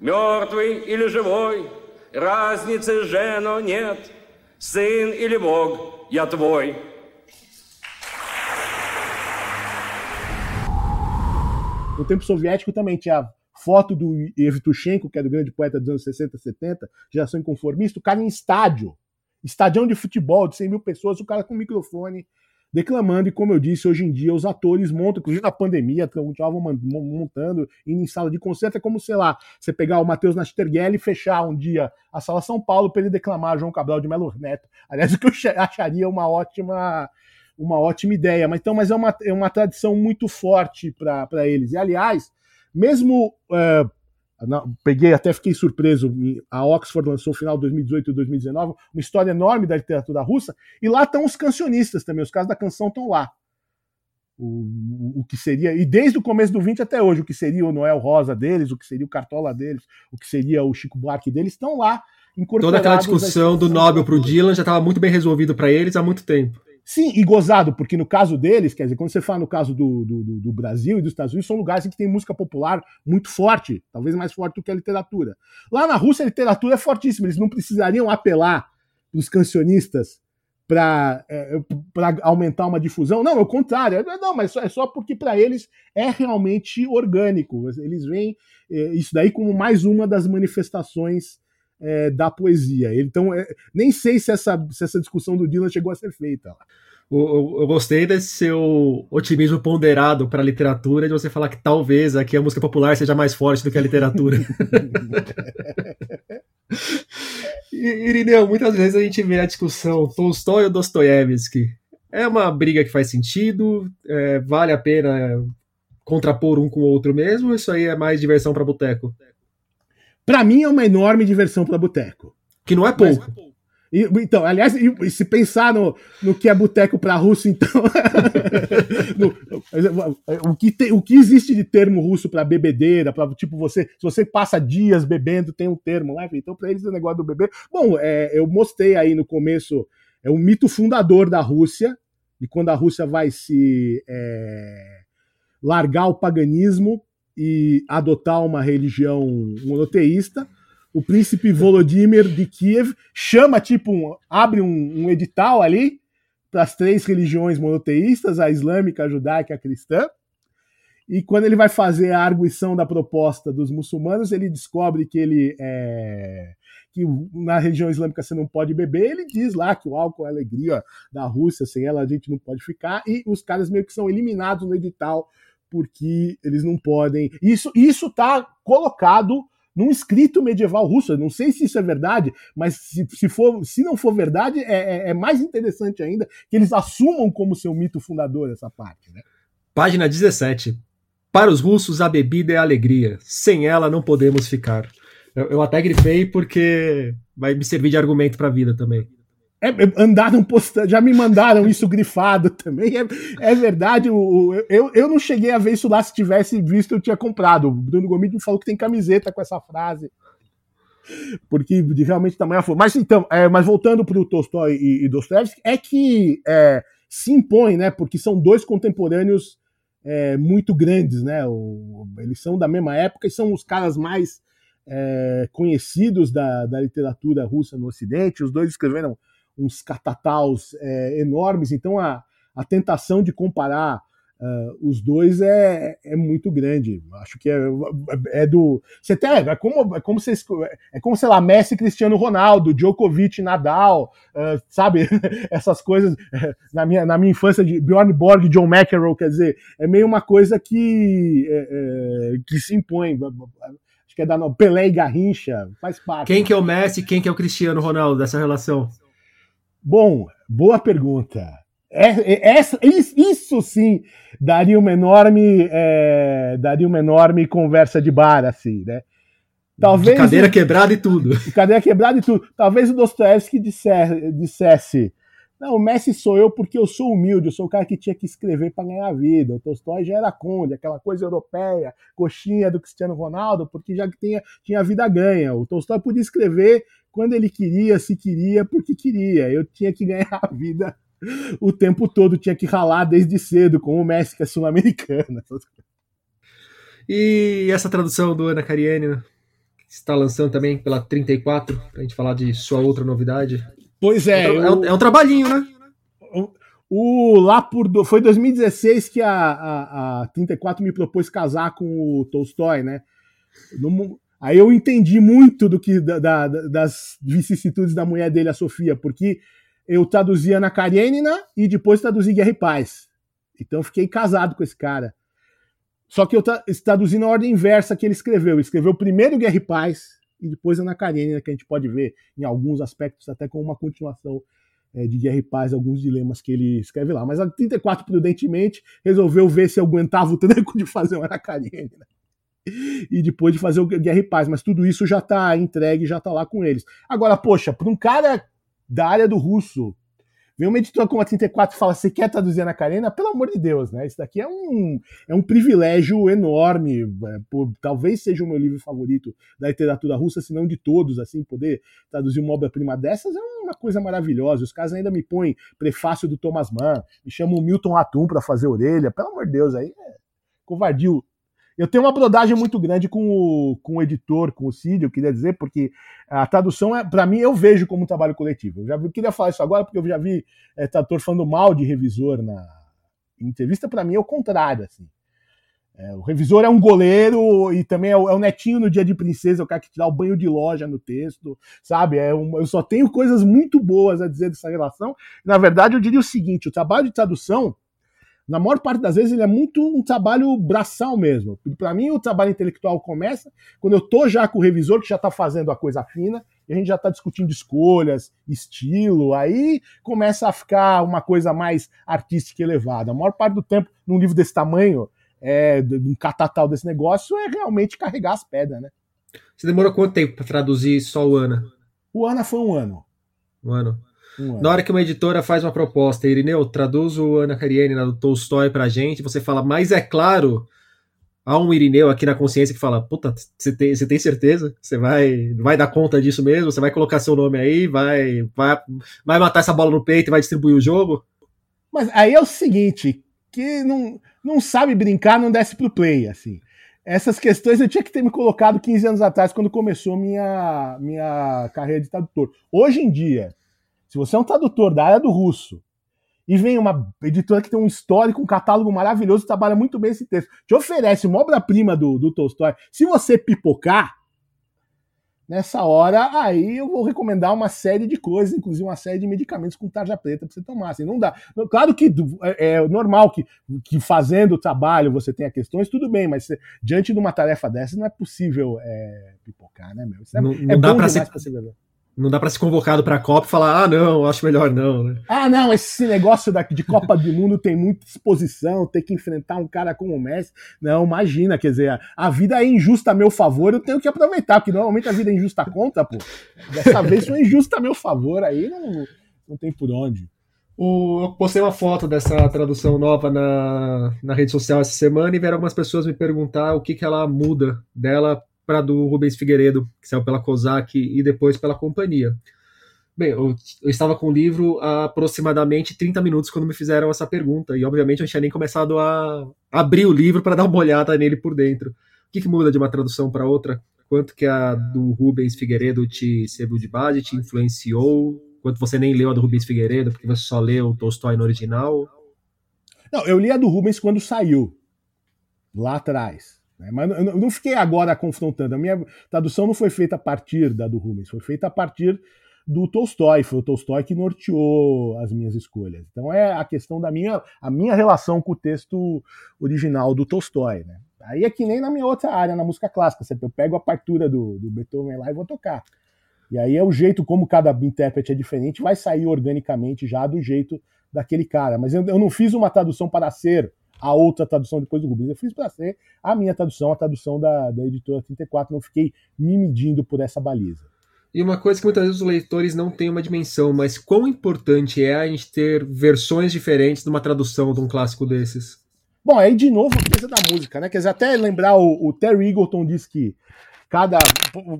мертвый или живой, Разницы же, но нет, сын или Бог, я твой. No tempo soviético também tinha foto do Evtushenko, que é do grande poeta dos anos 60, 70, geração inconformista, o cara em estádio, estadião de futebol de 100 mil pessoas, o cara com microfone declamando, e como eu disse, hoje em dia os atores montam, inclusive na pandemia, continuavam montando, indo em sala de concerto, é como, sei lá, você pegar o Matheus Nasterguel e fechar um dia a Sala São Paulo para ele declamar João Cabral de Melo Neto. Aliás, o que eu acharia uma ótima uma ótima ideia, mas então, mas é uma, é uma tradição muito forte para eles. E aliás, mesmo. É, peguei, até fiquei surpreso. A Oxford lançou no final de 2018 e 2019 uma história enorme da literatura russa, e lá estão os cancionistas também, os casos da canção estão lá. O, o, que seria, e desde o começo do 20 até hoje, o que seria o Noel Rosa deles, o que seria o Cartola deles, o que seria o Chico Buarque deles, estão lá Toda aquela discussão do Nobel para o Dylan já estava muito bem resolvido para eles há muito tempo. Sim, e gozado, porque no caso deles, quer dizer, quando você fala no caso do, do, do Brasil e dos Estados Unidos, são lugares em que tem música popular muito forte, talvez mais forte do que a literatura. Lá na Rússia, a literatura é fortíssima, eles não precisariam apelar para os cancionistas para é, aumentar uma difusão. Não, é o contrário. Não, mas é só porque para eles é realmente orgânico. Eles veem é, isso daí como mais uma das manifestações é, da poesia. Então, é, nem sei se essa, se essa discussão do Dylan chegou a ser feita. Eu, eu, eu gostei desse seu otimismo ponderado para a literatura, de você falar que talvez aqui a música popular seja mais forte do que a literatura. Irineu, muitas vezes a gente vê a discussão Tolstói ou Dostoiévski. É uma briga que faz sentido, é, vale a pena contrapor um com o outro mesmo, isso aí é mais diversão para boteco? Para mim é uma enorme diversão para boteco. Que não é pouco. Mas, e, então, aliás, e, e, se pensar no, no que é boteco para russo, então. no, o, que tem, o que existe de termo russo para bebedeira, para tipo você. Se você passa dias bebendo, tem um termo lá. Então, para eles, o negócio do beber. Bom, é, eu mostrei aí no começo. É um mito fundador da Rússia, de quando a Rússia vai se é, largar o paganismo e adotar uma religião monoteísta. O príncipe Volodymyr de Kiev chama, tipo, um, abre um, um edital ali para as três religiões monoteístas, a islâmica, a judaica e a cristã. E quando ele vai fazer a arguição da proposta dos muçulmanos, ele descobre que ele é, que na religião islâmica você não pode beber, ele diz lá que o álcool é a alegria da Rússia, sem ela a gente não pode ficar, e os caras meio que são eliminados no edital porque eles não podem. Isso isso está colocado num escrito medieval russo. Eu não sei se isso é verdade, mas se, se, for, se não for verdade, é, é, é, mais interessante ainda que eles assumam como seu mito fundador essa parte. Né? Página 17. Para os russos, a bebida é alegria. Sem ela, não podemos ficar. Eu, eu até grifei porque vai me servir de argumento para a vida também. É, é, andaram postando, já me mandaram isso grifado também. É, é verdade, o, eu, eu não cheguei a ver isso lá. Se tivesse visto, eu tinha comprado. O Bruno Gomes me falou que tem camiseta com essa frase. Porque realmente tamanho foi. Mas então, é, mas voltando para o Tolstói e, e Dostoevsky, é que é, se impõe, né? Porque são dois contemporâneos é, muito grandes, né? O, eles são da mesma época e são os caras mais é, conhecidos da, da literatura russa no Ocidente. Os dois escreveram uns catataus é, enormes, então a, a tentação de comparar uh, os dois é, é muito grande. Acho que é, é do. Você tem, é como, é como se, é como, sei lá, Messi Cristiano Ronaldo, Djokovic Nadal, uh, sabe? Essas coisas. É, na minha, na minha infância, de Bjorn Borg John McEnroe, quer dizer, é meio uma coisa que, é, é que se impõe acho que é da Pelé e Garrincha, faz parte. Quem que é o Messi, quem que é o Cristiano Ronaldo dessa relação? Bom, boa pergunta. É, é, essa, isso sim daria uma enorme, é, daria uma enorme conversa de bar, assim, né? Talvez de cadeira quebrada e tudo. Cadeira quebrada e tudo. Talvez o Dostoevsky dissesse, dissesse não, o Messi sou eu porque eu sou humilde, eu sou o cara que tinha que escrever para ganhar a vida. O Tolstói já era conde, aquela coisa europeia, coxinha do Cristiano Ronaldo, porque já que tinha, tinha a vida ganha. O Tolstói podia escrever quando ele queria, se queria, porque queria. Eu tinha que ganhar a vida o tempo todo, tinha que ralar desde cedo, como o Messi, que é sul-americana. E essa tradução do Ana Cariani, que está lançando também pela 34, para a gente falar de sua outra novidade. Pois é. É um, eu, é um trabalhinho, né? O, lá por. Foi 2016 que a, a, a 34 me propôs casar com o Tolstói, né? No, aí eu entendi muito do que da, da, das vicissitudes da mulher dele, a Sofia, porque eu traduzia na Karenina e depois traduzi Guerra e Paz. Então eu fiquei casado com esse cara. Só que eu traduzi na ordem inversa que ele escreveu. Ele escreveu primeiro Guerra e Paz, e depois Ana Karenina, que a gente pode ver em alguns aspectos até como uma continuação é, de Guerra e Paz, alguns dilemas que ele escreve lá. Mas a 34, prudentemente, resolveu ver se aguentava o tranco de fazer o Ana Karenina e depois de fazer o Guerra e Paz, mas tudo isso já está entregue, já está lá com eles. Agora, poxa, para um cara da área do russo Vem uma editora como a 34 e fala: você quer traduzir Ana Karenina? Pelo amor de Deus, né? Isso daqui é um, é um privilégio enorme. É, por, talvez seja o meu livro favorito da literatura russa, se não de todos, assim, poder traduzir uma obra-prima dessas é uma coisa maravilhosa. Os caras ainda me põem prefácio do Thomas Mann, me chamam o Milton Atum para fazer orelha. Pelo amor de Deus, aí é covardio eu tenho uma brodagem muito grande com o, com o editor, com o Cid, eu queria dizer, porque a tradução, é, para mim, eu vejo como um trabalho coletivo. Eu já eu queria falar isso agora, porque eu já vi é, tradutor falando mal de revisor na entrevista, para mim é o contrário. Assim. É, o revisor é um goleiro e também é o, é o, netinho no dia de princesa, o cara que tirar o banho de loja no texto, sabe? É um, eu só tenho coisas muito boas a dizer dessa relação. Na verdade, eu diria o seguinte: o trabalho de tradução na maior parte das vezes ele é muito um trabalho braçal mesmo. Para mim, o trabalho intelectual começa quando eu tô já com o revisor que já está fazendo a coisa fina e a gente já está discutindo escolhas, estilo, aí começa a ficar uma coisa mais artística e elevada. A maior parte do tempo, num livro desse tamanho, é, um catatal desse negócio, é realmente carregar as pedras, né? Você demorou quanto tempo para traduzir só o Ana? O Ana foi um ano. Um ano. Na hora que uma editora faz uma proposta, Irineu, traduz o Ana Karenina do Tolstói pra gente, você fala, mas é claro, há um Irineu aqui na consciência que fala, puta, você tem, você tem certeza? Você vai, vai dar conta disso mesmo? Você vai colocar seu nome aí? Vai, vai, vai matar essa bola no peito e vai distribuir o jogo? Mas aí é o seguinte, que não, não sabe brincar, não desce pro play, assim. Essas questões eu tinha que ter me colocado 15 anos atrás, quando começou minha, minha carreira de tradutor. Hoje em dia, se você é um tradutor da área do russo e vem uma editora que tem um histórico, um catálogo maravilhoso, trabalha muito bem esse texto, te oferece uma obra-prima do, do Tolstói, se você pipocar, nessa hora, aí eu vou recomendar uma série de coisas, inclusive uma série de medicamentos com tarja preta para você tomar. Assim, não dá. Claro que é, é, normal que, que fazendo o trabalho você tenha questões, tudo bem, mas você, diante de uma tarefa dessa não é possível é, pipocar, né, meu? Isso é, não, não é dá para ser... ser não dá para ser convocado para a Copa e falar, ah, não, acho melhor não, né? Ah, não, esse negócio daqui de Copa do Mundo tem muita exposição, tem que enfrentar um cara como o Messi. Não, imagina, quer dizer, a vida é injusta a meu favor, eu tenho que aproveitar, porque normalmente a vida é injusta contra, pô. Dessa vez foi injusta a meu favor, aí não, não tem por onde. O, eu postei uma foto dessa tradução nova na, na rede social essa semana e vieram algumas pessoas me perguntar o que, que ela muda dela para do Rubens Figueiredo, que saiu pela COSAC e depois pela companhia. Bem, eu, eu, estava com o livro há aproximadamente 30 minutos quando me fizeram essa pergunta, e obviamente eu não tinha nem começado a abrir o livro para dar uma olhada nele por dentro. O que, que muda de uma tradução para outra? Quanto que a do Rubens Figueiredo te serviu de base, te influenciou? Quanto você nem leu a do Rubens Figueiredo, porque você só leu o Tolstói no original? Não, eu li a do Rubens quando saiu, lá atrás. Né? Mas eu não fiquei agora confrontando. A minha tradução não foi feita a partir da do Rubens, foi feita a partir do Tolstói. Foi o Tolstói que norteou as minhas escolhas. Então é a questão da minha, a minha relação com o texto original do Tolstói. Né? Aí é que nem na minha outra área, na música clássica. Eu pego a partitura do, do Beethoven lá e vou tocar. E aí é o jeito como cada intérprete é diferente, vai sair organicamente já do jeito daquele cara. Mas eu, eu não fiz uma tradução para ser a outra tradução depois do Rubens. Eu fiz para ser a minha tradução, a tradução da, da editora 34, não fiquei me medindo por essa baliza. E uma coisa que muitas vezes os leitores não têm uma dimensão, mas quão importante é a gente ter versões diferentes de uma tradução de um clássico desses? Bom, aí de novo a coisa da música, né? Quer dizer, até lembrar o, o Terry Eagleton diz que cada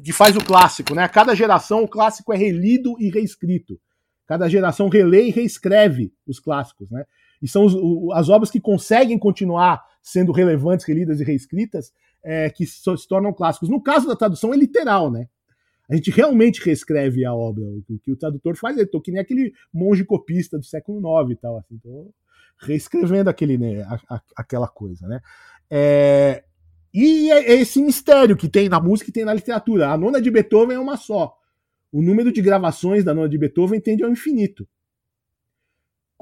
que faz o clássico, né? Cada geração o clássico é relido e reescrito. Cada geração relê e reescreve os clássicos, né? E são os, as obras que conseguem continuar sendo relevantes, relidas e reescritas, é, que se tornam clássicos. No caso da tradução, é literal, né? A gente realmente reescreve a obra. O, que o tradutor faz, é tô que nem aquele monge copista do século IX e tal, assim, tô reescrevendo aquele, né, a, a, aquela coisa, né? É, e é esse mistério que tem na música e tem na literatura. A nona de Beethoven é uma só. O número de gravações da nona de Beethoven tende ao infinito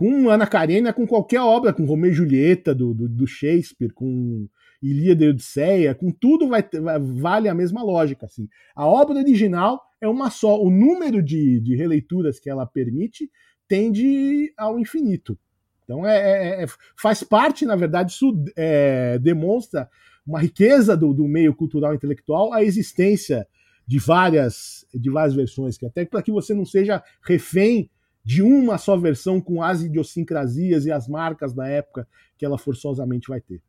com Ana Karenina, com qualquer obra, com Romeu e Julieta do, do, do Shakespeare, com Ilíada e Odisseia, com tudo vai, vai, vale a mesma lógica. Assim. A obra original é uma só, o número de, de releituras que ela permite tende ao infinito. Então é, é, é faz parte, na verdade, isso é, demonstra uma riqueza do, do meio cultural e intelectual, a existência de várias, de várias versões, que até para que você não seja refém de uma só versão com as idiosincrasias e as marcas da época que ela forçosamente vai ter.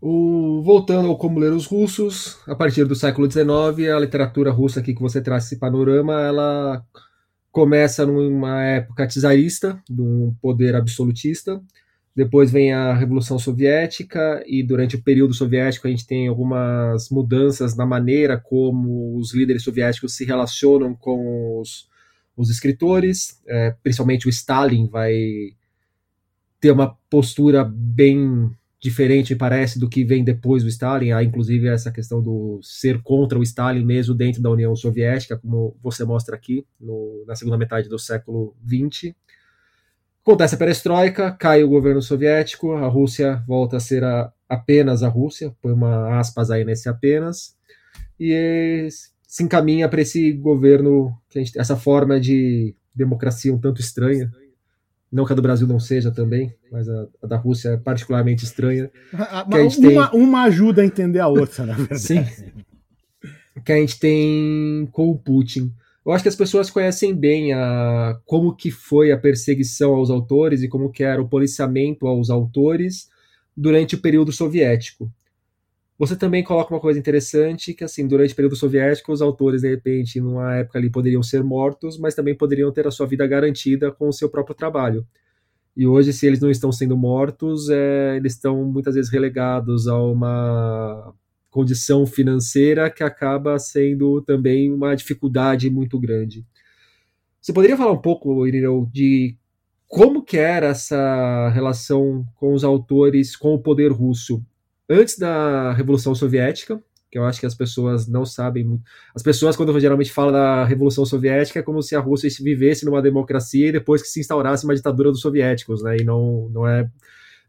O, voltando ao Como Ler os Russos, a partir do século XIX, a literatura russa aqui que você traz esse panorama, ela começa numa época czarista, de um poder absolutista, depois vem a Revolução Soviética, e durante o período soviético a gente tem algumas mudanças na maneira como os líderes soviéticos se relacionam com os, os escritores, é, principalmente o Stalin vai ter uma postura bem diferente, parece, do que vem depois do Stalin. Há inclusive essa questão do ser contra o Stalin mesmo dentro da União Soviética, como você mostra aqui no, na segunda metade do século XX. Acontece a perestroika, cai o governo soviético, a Rússia volta a ser a, apenas a Rússia, põe uma aspas aí nesse apenas, e se encaminha para esse governo, gente, essa forma de democracia um tanto estranha. Não que a do Brasil não seja também, mas a, a da Rússia é particularmente estranha. uma, tem... uma ajuda a entender a outra, na verdade. Sim. Que a gente tem com o Putin. Eu acho que as pessoas conhecem bem a, como que foi a perseguição aos autores e como que era o policiamento aos autores durante o período soviético. Você também coloca uma coisa interessante, que assim, durante o período soviético, os autores, de repente, numa época ali, poderiam ser mortos, mas também poderiam ter a sua vida garantida com o seu próprio trabalho. E hoje, se eles não estão sendo mortos, é, eles estão muitas vezes relegados a uma condição financeira que acaba sendo também uma dificuldade muito grande. Você poderia falar um pouco, Irineu, de como que era essa relação com os autores, com o poder russo, antes da Revolução Soviética, que eu acho que as pessoas não sabem. As pessoas, quando geralmente falam da Revolução Soviética, é como se a Rússia vivesse numa democracia e depois que se instaurasse uma ditadura dos soviéticos, né? E não, não é,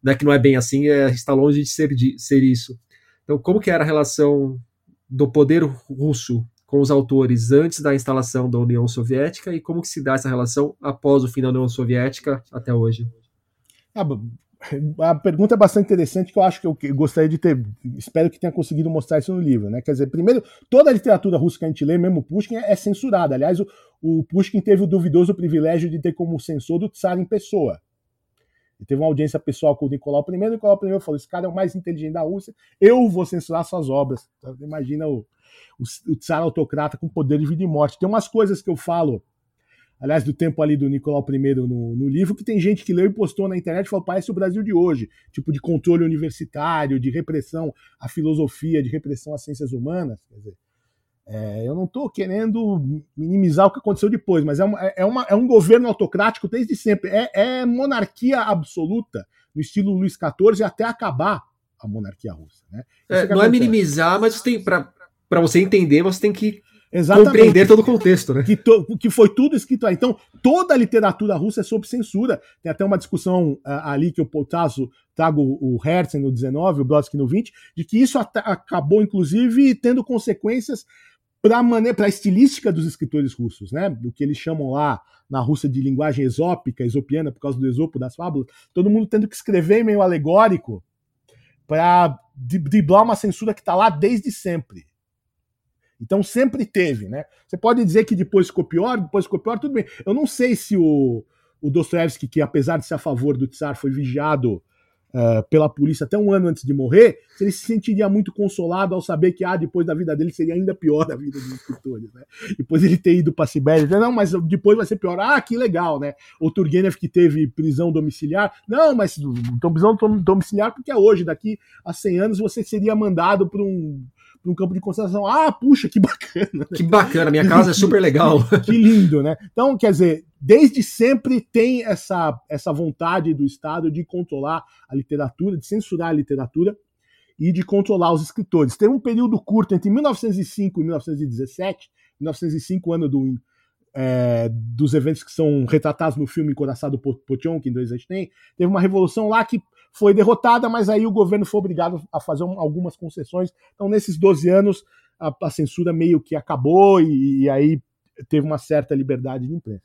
não é que não é bem assim, é, está longe de ser, de ser isso. Então, como que era a relação do poder russo com os autores antes da instalação da União Soviética e como que se dá essa relação após o fim da União Soviética até hoje? Ah, a pergunta é bastante interessante que eu acho que eu gostaria de ter, espero que tenha conseguido mostrar isso no livro, né? Quer dizer, primeiro, toda a literatura russa que a gente lê, mesmo Pushkin, é censurada. Aliás, o, o Pushkin teve o duvidoso privilégio de ter como censor o Tsar em pessoa. Ele teve uma audiência pessoal com o Nicolau I, o Nicolau I falou: esse cara é o mais inteligente da Rússia, eu vou censurar suas obras. Então, imagina o, o, o tsar autocrata com poder de vida e morte. Tem umas coisas que eu falo, aliás, do tempo ali do Nicolau I no, no livro, que tem gente que leu e postou na internet e falou: parece o Brasil de hoje, tipo de controle universitário, de repressão à filosofia, de repressão às ciências humanas. Quer dizer, é, eu não estou querendo minimizar o que aconteceu depois, mas é, uma, é, uma, é um governo autocrático desde sempre. É, é, monarquia absoluta, no estilo Luís XIV, até acabar a monarquia russa. Né? É, não é acontece. é minimizar, mas para você entender, você tem que Exatamente. compreender todo o contexto, né? Que, to, que foi tudo escrito aí. Então, toda a literatura russa é sob censura. Tem até uma discussão uh, ali que eu trago, trago o Herzen no 19, o Brodsky no 20, de que isso acabou, inclusive, tendo consequências para a estilística dos escritores russos, né? Do que eles chamam lá na Rússia de linguagem exópica, esopiana, por causa do Esopo das fábulas, todo mundo tendo que escrever meio alegórico para driblar uma censura que está lá desde sempre. Então sempre teve, né? Você pode dizer que depois ficou pior, depois ficou pior, tudo bem. Eu não sei se o, o Dostoevsky, que apesar de ser a favor do Tsar, foi vigiado uh, pela polícia até um ano antes de morrer, se ele se sentiria muito consolado ao saber que ah, depois da vida dele seria ainda pior a vida dos escritores, né? Depois ele ter ido para Sibéria, não, mas depois vai ser pior. Ah, que legal, né? O Turgenev que teve prisão domiciliar, não, mas prisão domiciliar porque é hoje, daqui a 100 anos você seria mandado para um num campo de concentração. Ah, puxa, que bacana. Né? Que bacana, minha casa é super legal. que lindo, né? Então, quer dizer, desde sempre tem essa, essa vontade do Estado de controlar a literatura, de censurar a literatura e de controlar os escritores. Teve um período curto entre 1905 e 1917, 1905, ano do, é, dos eventos que são retratados no filme Encoraçado por Potionkin do Eisenstein, teve uma revolução lá que foi derrotada, mas aí o governo foi obrigado a fazer um, algumas concessões. Então, nesses 12 anos, a, a censura meio que acabou e, e, aí teve uma certa liberdade de imprensa.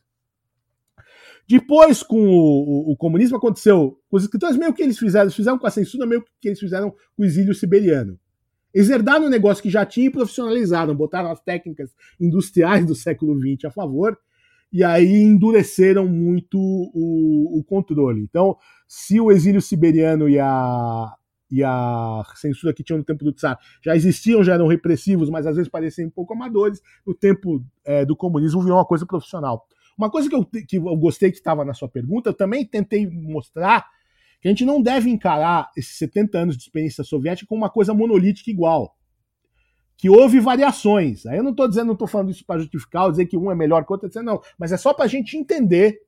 Depois, com o, o, o, comunismo, aconteceu. Os escritores, meio que eles fizeram, eles fizeram com a censura, meio que eles fizeram com o exílio siberiano. Eles herdaram um negócio que já tinha e profissionalizaram, botaram as técnicas industriais do século XX a favor e aí endureceram muito o, o controle. Então, se o exílio siberiano e a, e a censura que tinham no tempo do Tsar já existiam, já eram repressivos, mas às vezes pareciam um pouco amadores, no tempo é, do comunismo virou uma coisa profissional. Uma coisa que eu, que eu gostei que estava na sua pergunta, eu também tentei mostrar que a gente não deve encarar esses 70 anos de experiência soviética como uma coisa monolítica igual. Que houve variações. Aí eu não estou dizendo, não estou falando isso para justificar ou dizer que um é melhor que o outro, não. Mas é só para a gente entender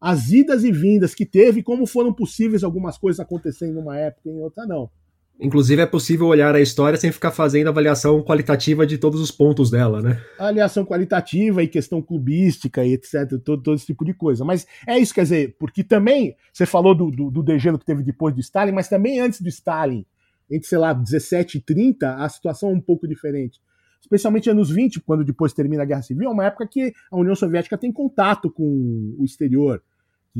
as idas e vindas que teve e como foram possíveis algumas coisas acontecerem numa época e em outra não. Inclusive, é possível olhar a história sem ficar fazendo avaliação qualitativa de todos os pontos dela, né? Avaliação qualitativa e questão clubística e etc, todo, todo esse tipo de coisa. Mas é isso, quer dizer, porque também, você falou do, do, do degelo que teve depois do Stalin, mas também antes do Stalin, entre, sei lá, 17 e 30, a situação é um pouco diferente. Especialmente anos 20, quando depois termina a Guerra Civil, é uma época que a União Soviética tem contato com o exterior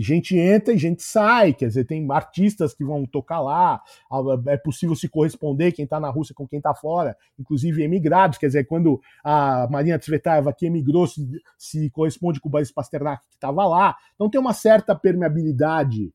gente entra e gente sai, quer dizer, tem artistas que vão tocar lá, é possível se corresponder quem está na Rússia com quem está fora, inclusive emigrados, quer dizer, quando a Marina Tsvetaeva que emigrou se, se corresponde com o Boris Pasternak que estava lá, então tem uma certa permeabilidade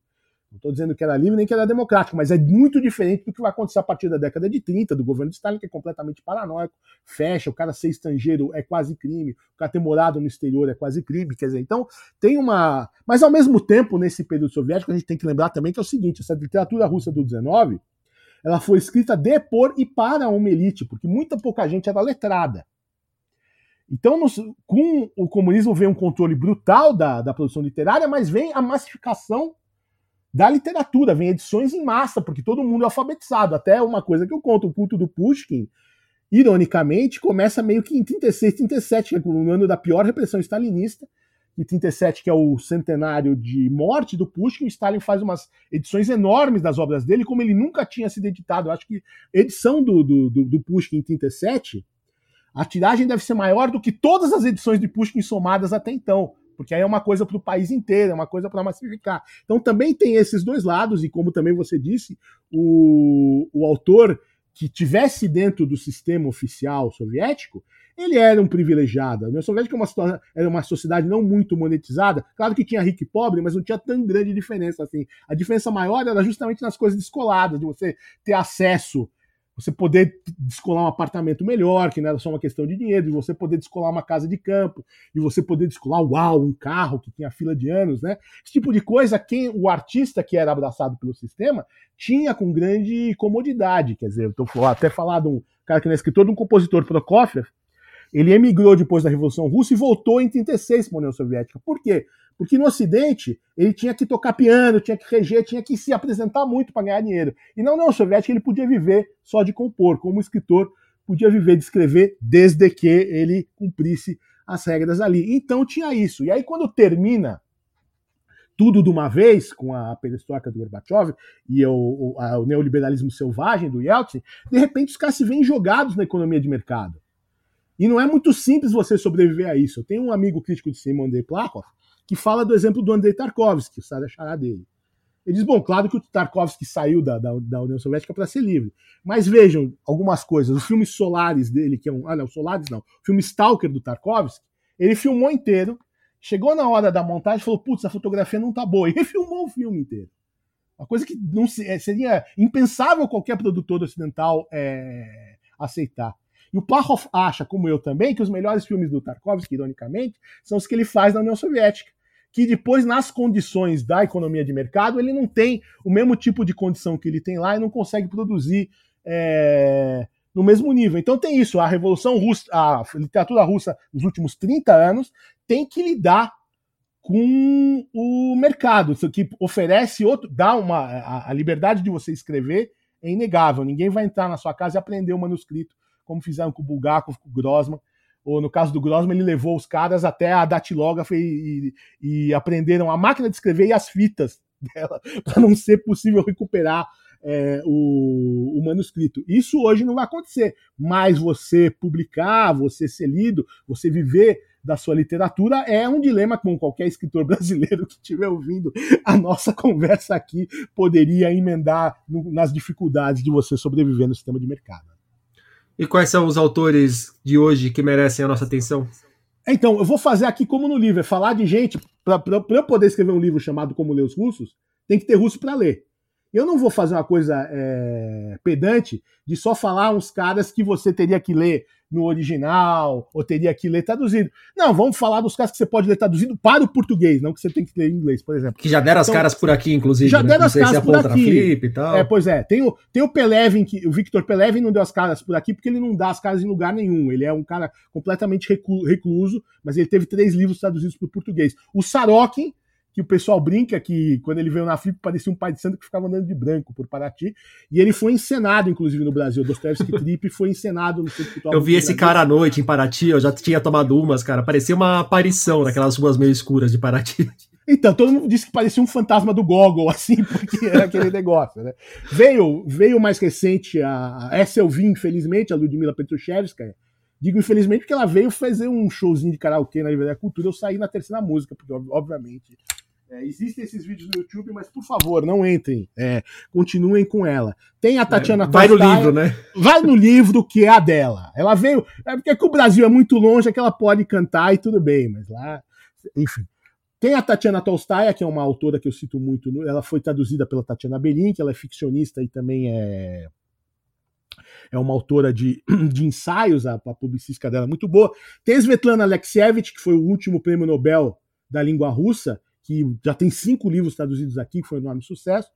não estou dizendo que era livre nem que era democrático, mas é muito diferente do que vai acontecer a partir da década de 30, do governo de Stalin, que é completamente paranoico, fecha, o cara ser estrangeiro é quase crime, o cara ter morado no exterior é quase crime, quer dizer, então tem uma. Mas ao mesmo tempo, nesse período soviético, a gente tem que lembrar também que é o seguinte: essa literatura russa do 19 ela foi escrita de, por e para uma elite, porque muita pouca gente era letrada. Então, com o comunismo vem um controle brutal da, da produção literária, mas vem a massificação da literatura, vem edições em massa, porque todo mundo é alfabetizado. Até uma coisa que eu conto, o culto do Pushkin, ironicamente, começa meio que em 36, 37, que é no ano da pior repressão stalinista, e 37, que é o centenário de morte do Pushkin, Stalin faz umas edições enormes das obras dele, como ele nunca tinha sido editado. Eu acho que a edição do, do, do, do Pushkin em 37, a tiragem deve ser maior do que todas as edições de Pushkin somadas até então porque aí é uma coisa para o país inteiro, é uma coisa para massificar. Então também tem esses dois lados, e como também você disse, o, o autor que tivesse dentro do sistema oficial soviético, ele era um privilegiado. A União Soviética era uma, era uma sociedade não muito monetizada. Claro que tinha rico e pobre, mas não tinha tão grande diferença assim. A diferença maior era justamente nas coisas descoladas, de você ter acesso você poder descolar um apartamento melhor, que não era só uma questão de dinheiro, de você poder descolar uma casa de campo, e você poder descolar, uau, um carro que tinha fila de anos, né? Esse tipo de coisa, quem o artista que era abraçado pelo sistema tinha com grande comodidade. Quer dizer, eu tô até falar de um cara que não é escritor, de um compositor, Prokofiev, ele emigrou depois da Revolução Russa e voltou em 36 para a União Soviética. Por quê? Porque no Ocidente ele tinha que tocar piano, tinha que reger, tinha que se apresentar muito para ganhar dinheiro. E na União Soviética ele podia viver só de compor, como escritor podia viver de escrever desde que ele cumprisse as regras ali. Então tinha isso. E aí quando termina tudo de uma vez, com a perestroika do Gorbachev e o, o, a, o neoliberalismo selvagem do Yeltsin, de repente os caras se veem jogados na economia de mercado. E não é muito simples você sobreviver a isso. Eu tenho um amigo crítico de cinema, Andrei Plakov, que fala do exemplo do Andrei Tarkovsky, o Sada Chará dele. Ele diz, bom, claro que o Tarkovsky saiu da, da, da União Soviética para ser livre. Mas vejam algumas coisas. O filme Solares dele, que é um. Ah, não, Solares não. O filme Stalker do Tarkovsky, ele filmou inteiro. Chegou na hora da montagem falou: putz, a fotografia não tá boa. E refilmou o filme inteiro. Uma coisa que não é, seria impensável qualquer produtor ocidental é, aceitar. E o Plachov acha, como eu também, que os melhores filmes do Tarkovsky, ironicamente, são os que ele faz na União Soviética. Que depois, nas condições da economia de mercado, ele não tem o mesmo tipo de condição que ele tem lá e não consegue produzir é, no mesmo nível. Então tem isso, a Revolução Russa, a literatura russa nos últimos 30 anos tem que lidar com o mercado, que oferece outro, dá uma a, a liberdade de você escrever é inegável. Ninguém vai entrar na sua casa e aprender o manuscrito como fizeram com o Bulgakov, com o Grossman. Ou no caso do Grossman, ele levou os caras até a datilógrafa e, e, e aprenderam a máquina de escrever e as fitas dela, para não ser possível recuperar é, o, o, manuscrito. Isso hoje não vai acontecer, mas você publicar, você ser lido, você viver da sua literatura é um dilema com qualquer escritor brasileiro que estiver ouvindo a nossa conversa aqui poderia emendar no, nas dificuldades de você sobreviver no sistema de mercado. E quais são os autores de hoje que merecem a nossa atenção? Então, eu vou fazer aqui como no livro, é falar de gente. Para eu poder escrever um livro chamado Como Ler os Russos, tem que ter russo para ler. Eu não vou fazer uma coisa é, pedante de só falar uns caras que você teria que ler no original ou teria que ler traduzido. Não, vamos falar dos caras que você pode ler traduzido para o português, não que você tem que ler em inglês, por exemplo. Que já deram então, as caras por aqui, inclusive. Já né? deram as caras por aqui. Flip e tal. É, pois é. Tem o, tem o Pelevin, que, o Victor Pelevin não deu as caras por aqui porque ele não dá as caras em lugar nenhum. Ele é um cara completamente recluso, mas ele teve três livros traduzidos para o português. O Sarokin que o pessoal brinca que quando ele veio na Flip parecia um pai de santo que ficava andando de branco por Paraty. E ele foi encenado, inclusive, no Brasil. Dostoevsky Trip foi encenado no Centro Cultural. Eu vi esse cara à noite em Paraty, eu já tinha tomado umas, cara. Parecia uma aparição naquelas ruas meio escuras de Paraty. Então, todo mundo disse que parecia um fantasma do Gogol, assim, porque era aquele negócio, né? Veio, veio mais recente a. Essa eu vi, infelizmente, a Ludmila Petrushevskaya. Digo infelizmente porque ela veio fazer um showzinho de karaokê na Livraria Cultura. Eu saí na terceira música, porque obviamente é, existem esses vídeos no YouTube, mas por favor, não entrem. É, continuem com ela. Tem a Tatiana Vai no livro, né? Vai no livro que é a dela. Ela veio. É porque o Brasil é muito longe, é que ela pode cantar e tudo bem, mas lá. Enfim. Tem a Tatiana Tolstaia, que é uma autora que eu cito muito. Ela foi traduzida pela Tatiana Belin, que ela é ficcionista e também é é uma autora de, de ensaios, a, a publicística dela é muito boa. Tem Svetlana Alexievich, que foi o último prêmio Nobel da língua russa, que já tem cinco livros traduzidos aqui, que foi um enorme sucesso.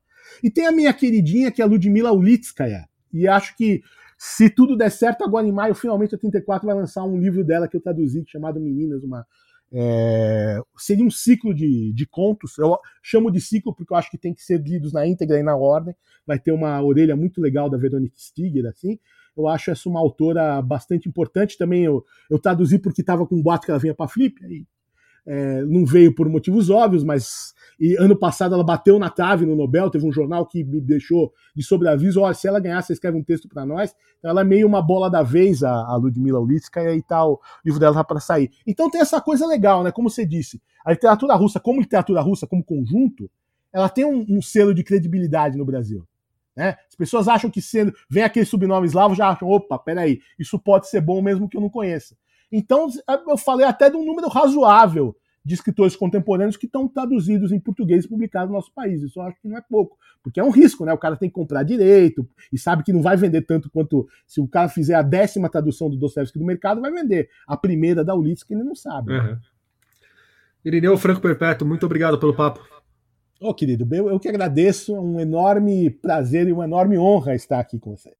E tem a minha queridinha, que é a Ludmila Ulitskaya. E acho que, se tudo der certo, agora em maio, finalmente a 34 vai lançar um livro dela que eu traduzi, chamado Meninas, uma, é, seria um ciclo de, de contos. Eu chamo de ciclo porque eu acho que tem que ser lidos na íntegra e na ordem. Vai ter uma orelha muito legal da Veronique Stiger, assim. Eu acho essa uma autora bastante importante. Também eu, eu traduzi porque estava com um boato que ela vinha para Flip, aí é, não veio por motivos óbvios, mas e ano passado ela bateu na trave no Nobel, teve um jornal que me deixou de sobreaviso, olha, se ela ganhar, você escreve um texto para nós. Então ela é meio uma bola da vez, a, a Ludmila Ulitskaya, e tal, o livro dela tá para sair. Então tem essa coisa legal, né? Como você disse, a literatura russa, como literatura russa, como conjunto, ela tem um, um selo de credibilidade no Brasil. Né? As pessoas acham que sendo vem aquele subnome eslavo, já acham, opa, peraí, isso pode ser bom mesmo que eu não conheça. Então, eu falei até de um número razoável de escritores contemporâneos que estão traduzidos em português e publicados no nosso país. Isso eu acho que não é pouco, porque é um risco, né? O cara tem que comprar direito e sabe que não vai vender tanto quanto se o cara fizer a décima tradução do Dostoevsky do mercado, vai vender. A primeira da Ulisses que ele não sabe. Uhum. Irineu Franco Perpétuo, muito obrigado pelo papo. Ô, oh, querido, eu, eu que agradeço, é um enorme prazer e uma enorme honra estar aqui com você.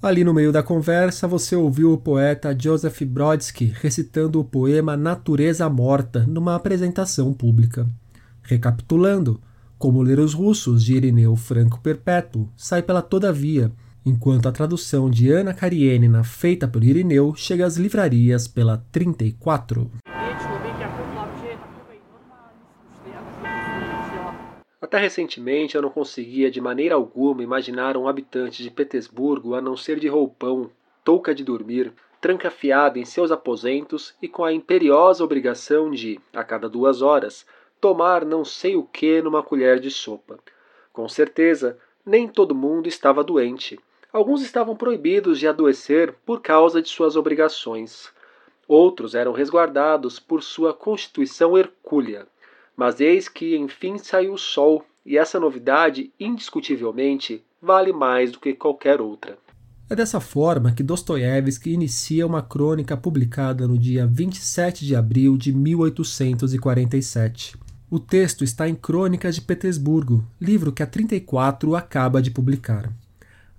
Ali no meio da conversa, você ouviu o poeta Joseph Brodsky recitando o poema Natureza Morta numa apresentação pública. Recapitulando, Como Ler os Russos, de Irineu Franco Perpétuo, sai pela Todavia, enquanto a tradução de Ana Karenina, feita por Irineu, chega às livrarias pela 34. Até recentemente eu não conseguia de maneira alguma imaginar um habitante de Petersburgo a não ser de roupão, touca de dormir, trancafiado em seus aposentos e com a imperiosa obrigação de, a cada duas horas, tomar não sei o que numa colher de sopa. Com certeza, nem todo mundo estava doente. Alguns estavam proibidos de adoecer por causa de suas obrigações. Outros eram resguardados por sua constituição hercúlea. Mas eis que enfim saiu o sol, e essa novidade, indiscutivelmente, vale mais do que qualquer outra. É dessa forma que Dostoiévski inicia uma crônica publicada no dia 27 de abril de 1847. O texto está em Crônicas de Petersburgo, livro que a 34 acaba de publicar.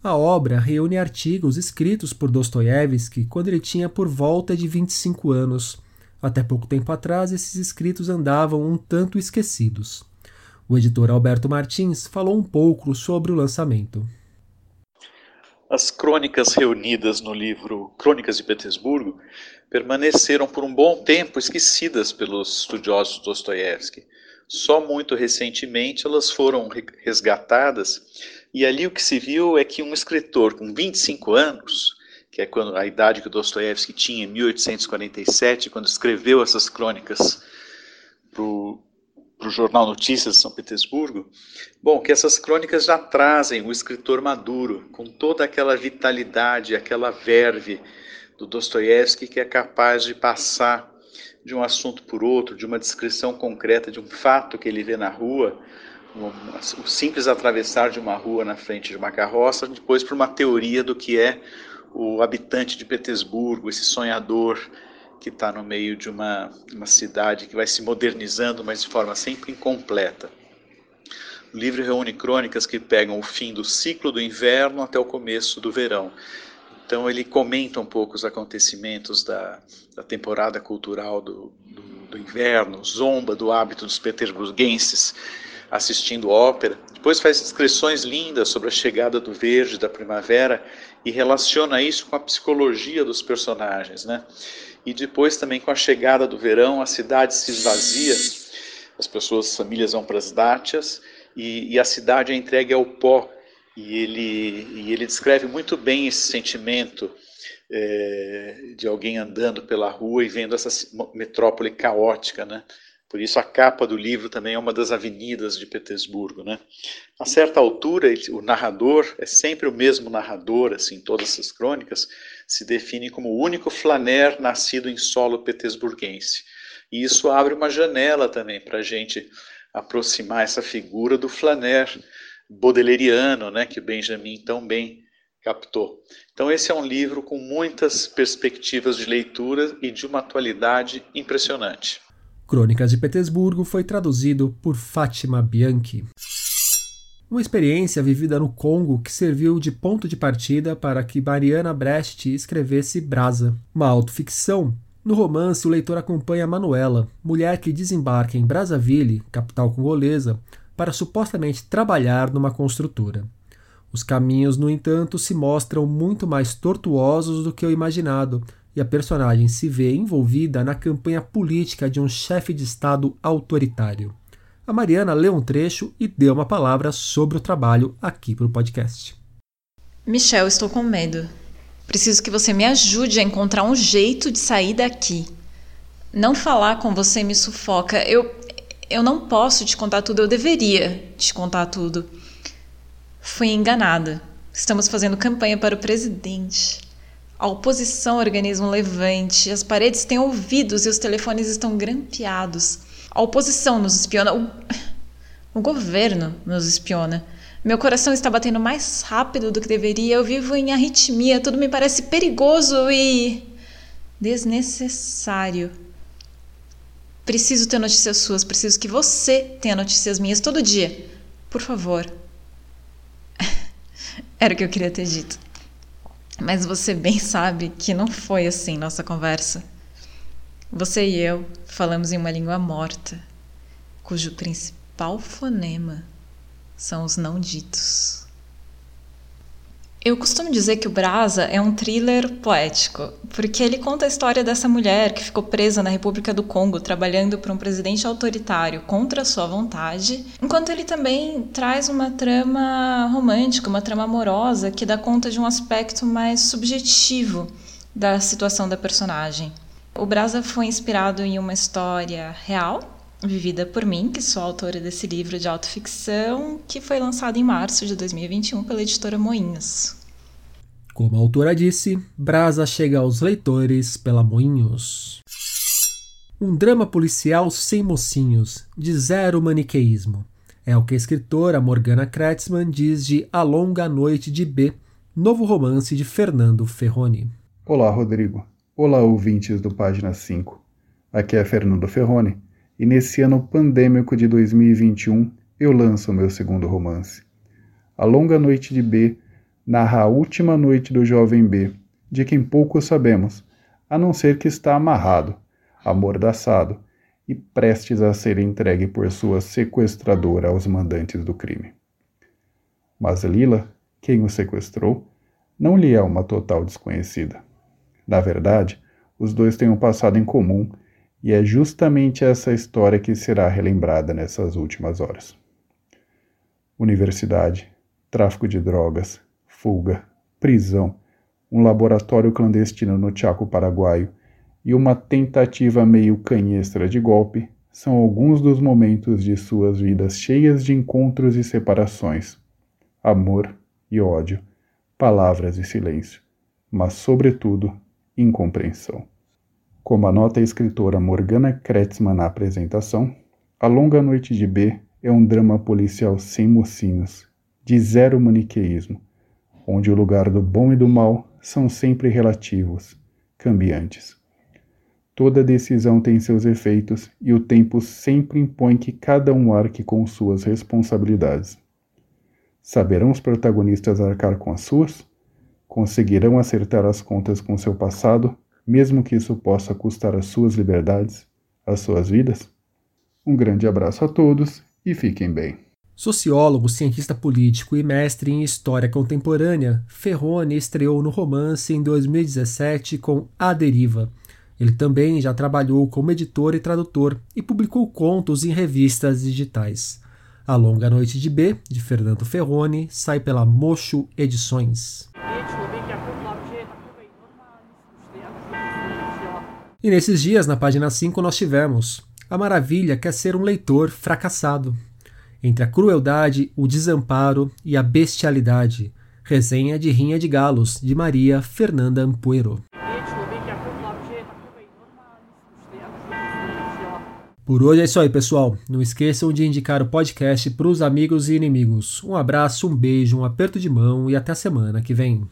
A obra reúne artigos escritos por Dostoiévski quando ele tinha por volta de 25 anos até pouco tempo atrás, esses escritos andavam um tanto esquecidos. O editor Alberto Martins falou um pouco sobre o lançamento. As crônicas reunidas no livro Crônicas de Petersburgo permaneceram por um bom tempo esquecidas pelos estudiosos Dostoiévski. Só muito recentemente elas foram resgatadas, e ali o que se viu é que um escritor com 25 anos que é quando, a idade que o Dostoiévski tinha em 1847, quando escreveu essas crônicas para o jornal Notícias de São Petersburgo, bom, que essas crônicas já trazem o escritor maduro, com toda aquela vitalidade, aquela verve do Dostoiévski que é capaz de passar de um assunto por outro, de uma descrição concreta de um fato que ele vê na rua, o simples atravessar de uma rua na frente de uma carroça, depois para uma teoria do que é o habitante de Petersburgo, esse sonhador que está no meio de uma, uma cidade que vai se modernizando, mas de forma sempre incompleta. O livro reúne crônicas que pegam o fim do ciclo do inverno até o começo do verão. Então ele comenta um pouco os acontecimentos da, da temporada cultural do, do, do inverno, zomba do hábito dos petersburguenses assistindo ópera. Depois faz descrições lindas sobre a chegada do verde, da primavera e relaciona isso com a psicologia dos personagens, né? E depois também com a chegada do verão, a cidade se esvazia, as pessoas, as famílias vão para as dátias e, e, a cidade é entregue ao pó. E ele, e ele descreve muito bem esse sentimento é, de alguém andando pela rua e vendo essa metrópole caótica, né? Por isso a capa do livro também é uma das avenidas de Petersburgo, né? A certa altura, o narrador é sempre o mesmo narrador, assim, todas essas crônicas, se define como o único flaner nascido em solo petersburguense. E isso abre uma janela também para a gente aproximar essa figura do flaner bodeleriano, né, que Benjamin tão bem captou. Então esse é um livro com muitas perspectivas de leitura e de uma atualidade impressionante. Crônicas de Petersburgo foi traduzido por Fátima Bianchi. Uma experiência vivida no Congo que serviu de ponto de partida para que Mariana Brecht escrevesse Brasa, uma autoficção. No romance, o leitor acompanha Manuela, mulher que desembarca em Brazzaville, capital congolesa, para supostamente trabalhar numa construtora. Os caminhos, no entanto, se mostram muito mais tortuosos do que o imaginado, e a personagem se vê envolvida na campanha política de um chefe de Estado autoritário. A Mariana leu um trecho e deu uma palavra sobre o trabalho aqui para o podcast. Michel, estou com medo. Preciso que você me ajude a encontrar um jeito de sair daqui. Não falar com você me sufoca. Eu, eu não posso te contar tudo, eu deveria te contar tudo. Fui enganada. Estamos fazendo campanha para o presidente. A oposição organiza um levante, as paredes têm ouvidos e os telefones estão grampeados. A oposição nos espiona, o, o governo nos espiona. Meu coração está batendo mais rápido do que deveria, eu vivo em arritmia, tudo me parece perigoso e. desnecessário. Preciso ter notícias suas, preciso que você tenha notícias minhas todo dia. Por favor. Era o que eu queria ter dito. Mas você bem sabe que não foi assim nossa conversa. Você e eu falamos em uma língua morta, cujo principal fonema são os não ditos. Eu costumo dizer que o Brasa é um thriller poético, porque ele conta a história dessa mulher que ficou presa na República do Congo trabalhando para um presidente autoritário contra sua vontade, enquanto ele também traz uma trama romântica, uma trama amorosa que dá conta de um aspecto mais subjetivo da situação da personagem. O Brasa foi inspirado em uma história real, vivida por mim, que sou autora desse livro de autoficção, que foi lançado em março de 2021 pela editora Moinhos. Como a autora disse, Brasa chega aos leitores pela Moinhos. Um drama policial sem mocinhos, de zero maniqueísmo. É o que a escritora Morgana Kretzmann diz de A Longa Noite de B, novo romance de Fernando Ferroni. Olá, Rodrigo. Olá, ouvintes do Página 5. Aqui é Fernando Ferroni e nesse ano pandêmico de 2021 eu lanço o meu segundo romance. A Longa Noite de B narra a última noite do jovem B, de quem pouco sabemos, a não ser que está amarrado, amordaçado e prestes a ser entregue por sua sequestradora aos mandantes do crime. Mas Lila, quem o sequestrou, não lhe é uma total desconhecida. Na verdade, os dois têm um passado em comum e é justamente essa história que será relembrada nessas últimas horas. Universidade, tráfico de drogas, fuga, prisão, um laboratório clandestino no Chaco paraguaio e uma tentativa meio canhestra de golpe são alguns dos momentos de suas vidas cheias de encontros e separações, amor e ódio, palavras e silêncio, mas, sobretudo, incompreensão. Como anota a escritora Morgana Kretzmann na apresentação, A Longa Noite de B é um drama policial sem mocinhos, de zero maniqueísmo, onde o lugar do bom e do mal são sempre relativos, cambiantes. Toda decisão tem seus efeitos e o tempo sempre impõe que cada um arque com suas responsabilidades. Saberão os protagonistas arcar com as suas? Conseguirão acertar as contas com seu passado mesmo que isso possa custar as suas liberdades, as suas vidas? Um grande abraço a todos e fiquem bem. Sociólogo, cientista político e mestre em história contemporânea, Ferrone estreou no romance em 2017 com A Deriva. Ele também já trabalhou como editor e tradutor e publicou contos em revistas digitais. A Longa Noite de B, de Fernando Ferrone, sai pela Mocho Edições. E nesses dias, na página 5, nós tivemos A Maravilha quer ser um leitor fracassado. Entre a crueldade, o desamparo e a bestialidade. Resenha de Rinha de Galos, de Maria Fernanda Ampuero. Por hoje é isso aí, pessoal. Não esqueçam de indicar o podcast para os amigos e inimigos. Um abraço, um beijo, um aperto de mão e até a semana que vem.